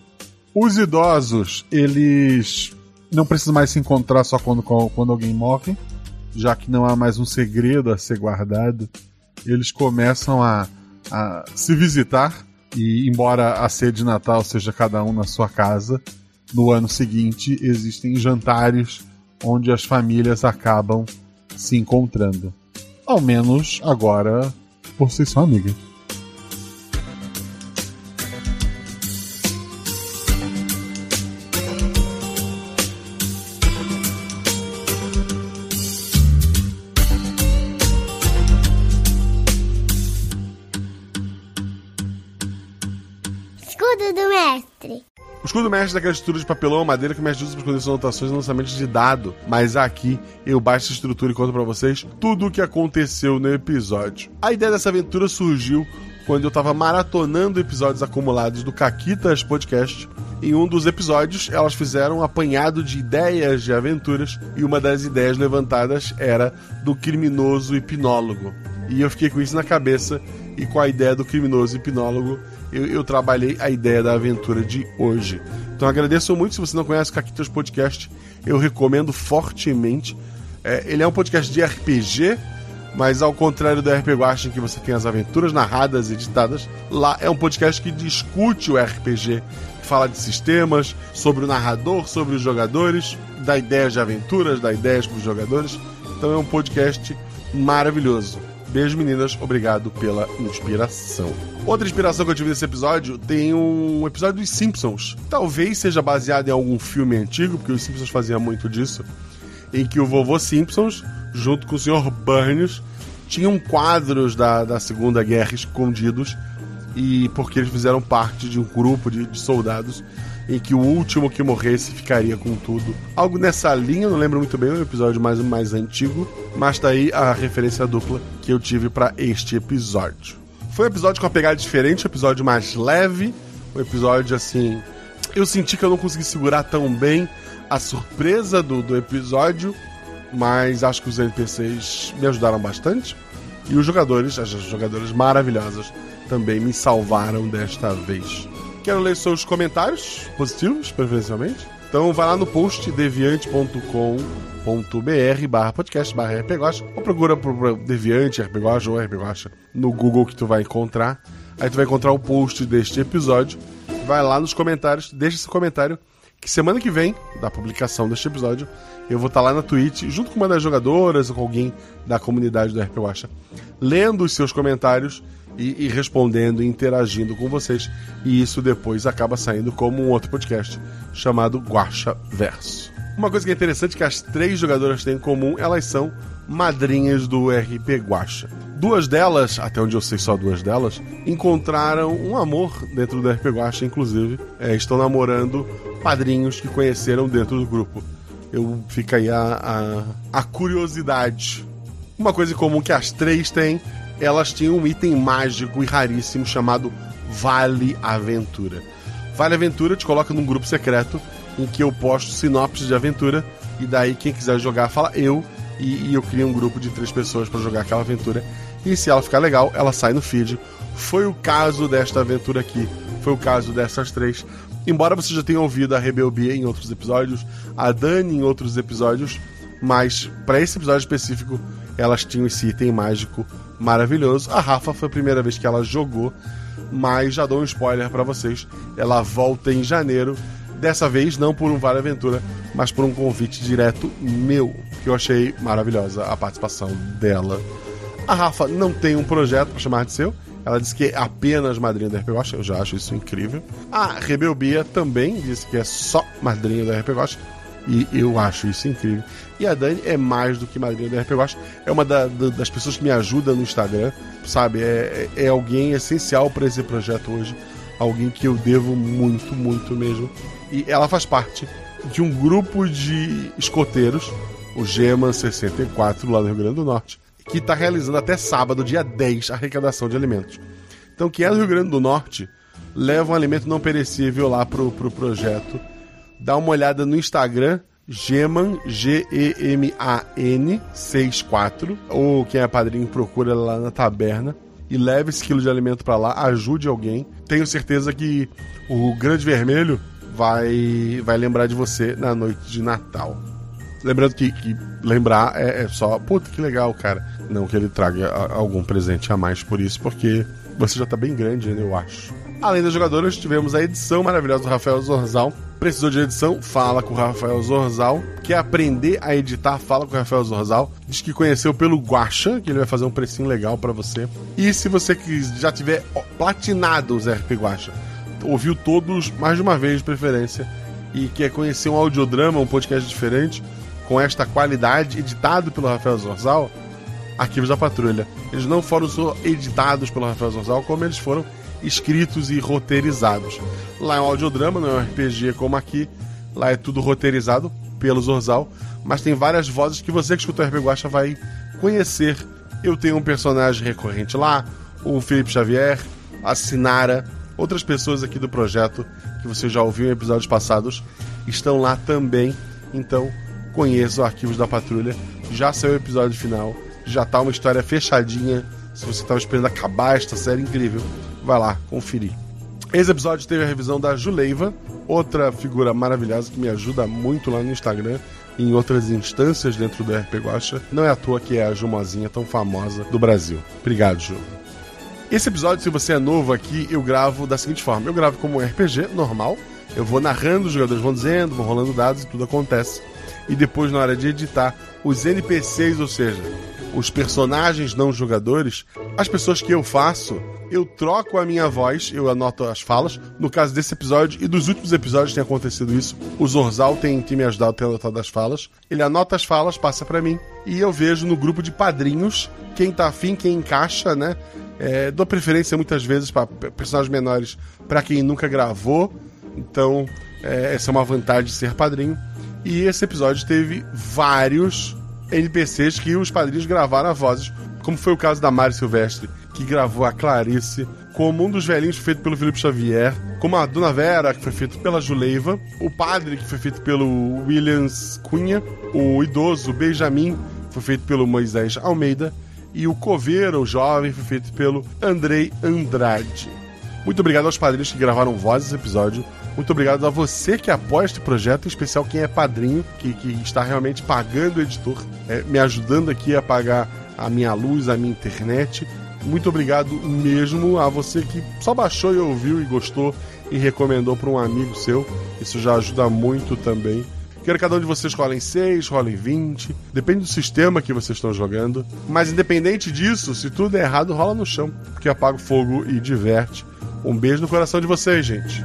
Speaker 1: Os idosos, eles não precisam mais se encontrar só quando, quando alguém morre, já que não há mais um segredo a ser guardado. Eles começam a, a se visitar e, embora a ceia de Natal seja cada um na sua casa, no ano seguinte existem jantares onde as famílias acabam se encontrando. Ao menos agora vocês são amigas.
Speaker 14: Escudo mestre
Speaker 1: daquela estrutura de papelão ou madeira que o mestre usa para esconder suas anotações e lançamentos de dado. Mas aqui eu baixo a estrutura e conto para vocês tudo o que aconteceu no episódio. A ideia dessa aventura surgiu quando eu tava maratonando episódios acumulados do Caquitas Podcast. Em um dos episódios, elas fizeram um apanhado de ideias de aventuras e uma das ideias levantadas era do criminoso hipnólogo. E eu fiquei com isso na cabeça e com a ideia do criminoso hipnólogo eu, eu, trabalhei a ideia da aventura de hoje. Então agradeço muito. Se você não conhece o Caquitas Podcast, eu recomendo fortemente. É, ele é um podcast de RPG, mas ao contrário do RPG Guacha, em que você tem as aventuras narradas e editadas, lá é um podcast que discute o RPG, fala de sistemas, sobre o narrador, sobre os jogadores, dá ideias de aventuras, dá ideias para os jogadores. Então é um podcast maravilhoso. Beijo, meninas. Obrigado pela inspiração. Outra inspiração que eu tive nesse episódio tem um episódio dos Simpsons. Talvez seja baseado em algum filme antigo, porque os Simpsons faziam muito disso. Em que o vovô Simpsons, junto com o Sr. Burns, tinham quadros da, da Segunda Guerra escondidos. E porque eles fizeram parte de um grupo de, de soldados em que o último que morresse ficaria com tudo. Algo nessa linha, não lembro muito bem, é um episódio mais, mais antigo, mas tá aí a referência dupla que eu tive para este episódio. Foi um episódio com uma pegada diferente, um episódio mais leve, um episódio assim. Eu senti que eu não consegui segurar tão bem a surpresa do, do episódio, mas acho que os NPCs me ajudaram bastante. E os jogadores, as jogadoras maravilhosas, também me salvaram desta vez. Quero ler seus comentários, positivos, preferencialmente. Então vai lá no post deviante.com.br barra podcast barra rpgosta ou procura por Deviante, rpgosta ou rpgosta no Google que tu vai encontrar. Aí tu vai encontrar o post deste episódio. Vai lá nos comentários, deixa esse comentário que semana que vem, da publicação deste episódio, eu vou estar lá na Twitch, junto com uma das jogadoras ou com alguém da comunidade do RP Watcha, lendo os seus comentários e, e, respondendo e interagindo com vocês. E isso depois acaba saindo como um outro podcast chamado Guacha Verso. Uma coisa que é interessante é que as três jogadoras têm em comum, elas são madrinhas do RP Guacha. Duas delas, até onde eu sei só duas delas, encontraram um amor dentro do RP Guacha, inclusive. É, estão namorando padrinhos que conheceram dentro do grupo. Eu fica aí a, a, a curiosidade. Uma coisa em comum que as três têm elas tinham um item mágico e raríssimo chamado Vale Aventura. Vale Aventura te coloca num grupo secreto em que eu posto sinopses de aventura e daí quem quiser jogar fala eu e, e eu crio um grupo de três pessoas para jogar aquela aventura e se ela ficar legal ela sai no feed. Foi o caso desta aventura aqui, foi o caso dessas três. Embora você já tenha ouvido a Rebelbia em outros episódios, a Dani em outros episódios, mas para esse episódio específico elas tinham esse item mágico maravilhoso. A Rafa foi a primeira vez que ela jogou, mas já dou um spoiler para vocês. Ela volta em janeiro, dessa vez não por um Vale Aventura, mas por um convite direto meu, que eu achei maravilhosa a participação dela. A Rafa não tem um projeto para chamar de seu. Ela disse que é apenas madrinha da RP Watch, eu já acho isso incrível. A Rebelbia também disse que é só madrinha da RP Watch, e eu acho isso incrível. E a Dani é mais do que madrinha do RP Watch. É uma da, da, das pessoas que me ajuda no Instagram, sabe? É, é alguém essencial para esse projeto hoje. Alguém que eu devo muito, muito mesmo. E ela faz parte de um grupo de escoteiros, o Geman 64, lá no Rio Grande do Norte. que está realizando até sábado, dia 10, a arrecadação de alimentos. Então, quem é do Rio Grande do Norte, leva um alimento não perecível lá pro, pro projeto. Dá uma olhada no Instagram, Geman, G-E-M-A-N 64. Ou quem é padrinho, procura lá na taberna. E leve esse quilo de alimento para lá, ajude alguém. Tenho certeza que o Grande Vermelho vai, vai lembrar de você na noite de Natal. Lembrando que, que lembrar é, é, só, puta que legal, cara. Não que ele traga a, algum presente a mais por isso, porque você já tá bem grande, né, eu acho. Além das jogadoras, tivemos a edição maravilhosa do Rafael Zorzal. Precisou de edição? Fala com o Rafael Zorzal. Quer aprender a editar? Fala com o Rafael Zorzal. Diz que conheceu pelo Guacha, que ele vai fazer um precinho legal para você. E se você já tiver platinado os RP Guacha, ouviu todos mais de uma vez de preferência, e quer conhecer um audiodrama, um podcast diferente, com esta qualidade, editado pelo Rafael Zorzal, Arquivos da Patrulha. Eles não foram só editados pelo Rafael Zorzal, como eles foram escritos e roteirizados. Lá é um audiodrama, não é um RPG como aqui. Lá é tudo roteirizado pelo Zorzal, mas tem várias vozes que você que escuta o RPG Guacha vai conhecer. Eu tenho um personagem recorrente lá, o Felipe Xavier, a Sinara, outras pessoas aqui do projeto que você já ouviu em episódios passados estão lá também. Então, conheça os arquivos da patrulha. Já saiu o episódio final, já tá uma história fechadinha. Se você estava esperando acabar esta série incrível, vai lá conferir. Esse episódio teve a revisão da Juleiva, outra figura maravilhosa que me ajuda muito lá no Instagram e em outras instâncias dentro do RP Guacha. Não é à toa que é a Jumozinha tão famosa do Brasil. Obrigado, Ju. Esse episódio, se você é novo aqui, eu gravo da seguinte forma: eu gravo como um RPG normal, eu vou narrando, os jogadores vão dizendo, vão rolando dados e tudo acontece. E depois, na hora de editar, os NPCs, ou seja, os personagens não jogadores, as pessoas que eu faço, eu troco a minha voz, eu anoto as falas. No caso desse episódio e dos últimos episódios tem acontecido isso. O Zorzal tem, tem me ajudado a ter anotado as falas. Ele anota as falas, passa para mim. E eu vejo no grupo de padrinhos quem tá afim, quem encaixa, né? É, dou preferência muitas vezes para personagens menores para quem nunca gravou. Então, é, essa é uma vantagem de ser padrinho. E esse episódio teve vários NPCs que os padrinhos gravaram vozes, como foi o caso da Mari Silvestre, que gravou a Clarice, como um dos velhinhos feito pelo Felipe Xavier, como a Dona Vera, que foi feito pela Juleiva, o padre, que foi feito pelo Williams Cunha, o idoso Benjamin, foi feito pelo Moisés Almeida, e o coveiro, o jovem, foi feito pelo Andrei Andrade. Muito obrigado aos padrinhos que gravaram vozes desse episódio. Muito obrigado a você que apoia este projeto, em especial quem é padrinho, que, que está realmente pagando o editor, é, me ajudando aqui a pagar a minha luz, a minha internet. Muito obrigado mesmo a você que só baixou e ouviu e gostou e recomendou para um amigo seu. Isso já ajuda muito também. Quero que cada um de vocês rolem 6, rolem 20. Depende do sistema que vocês estão jogando. Mas independente disso, se tudo é errado, rola no chão. Porque apaga o fogo e diverte. Um beijo no coração de vocês, gente.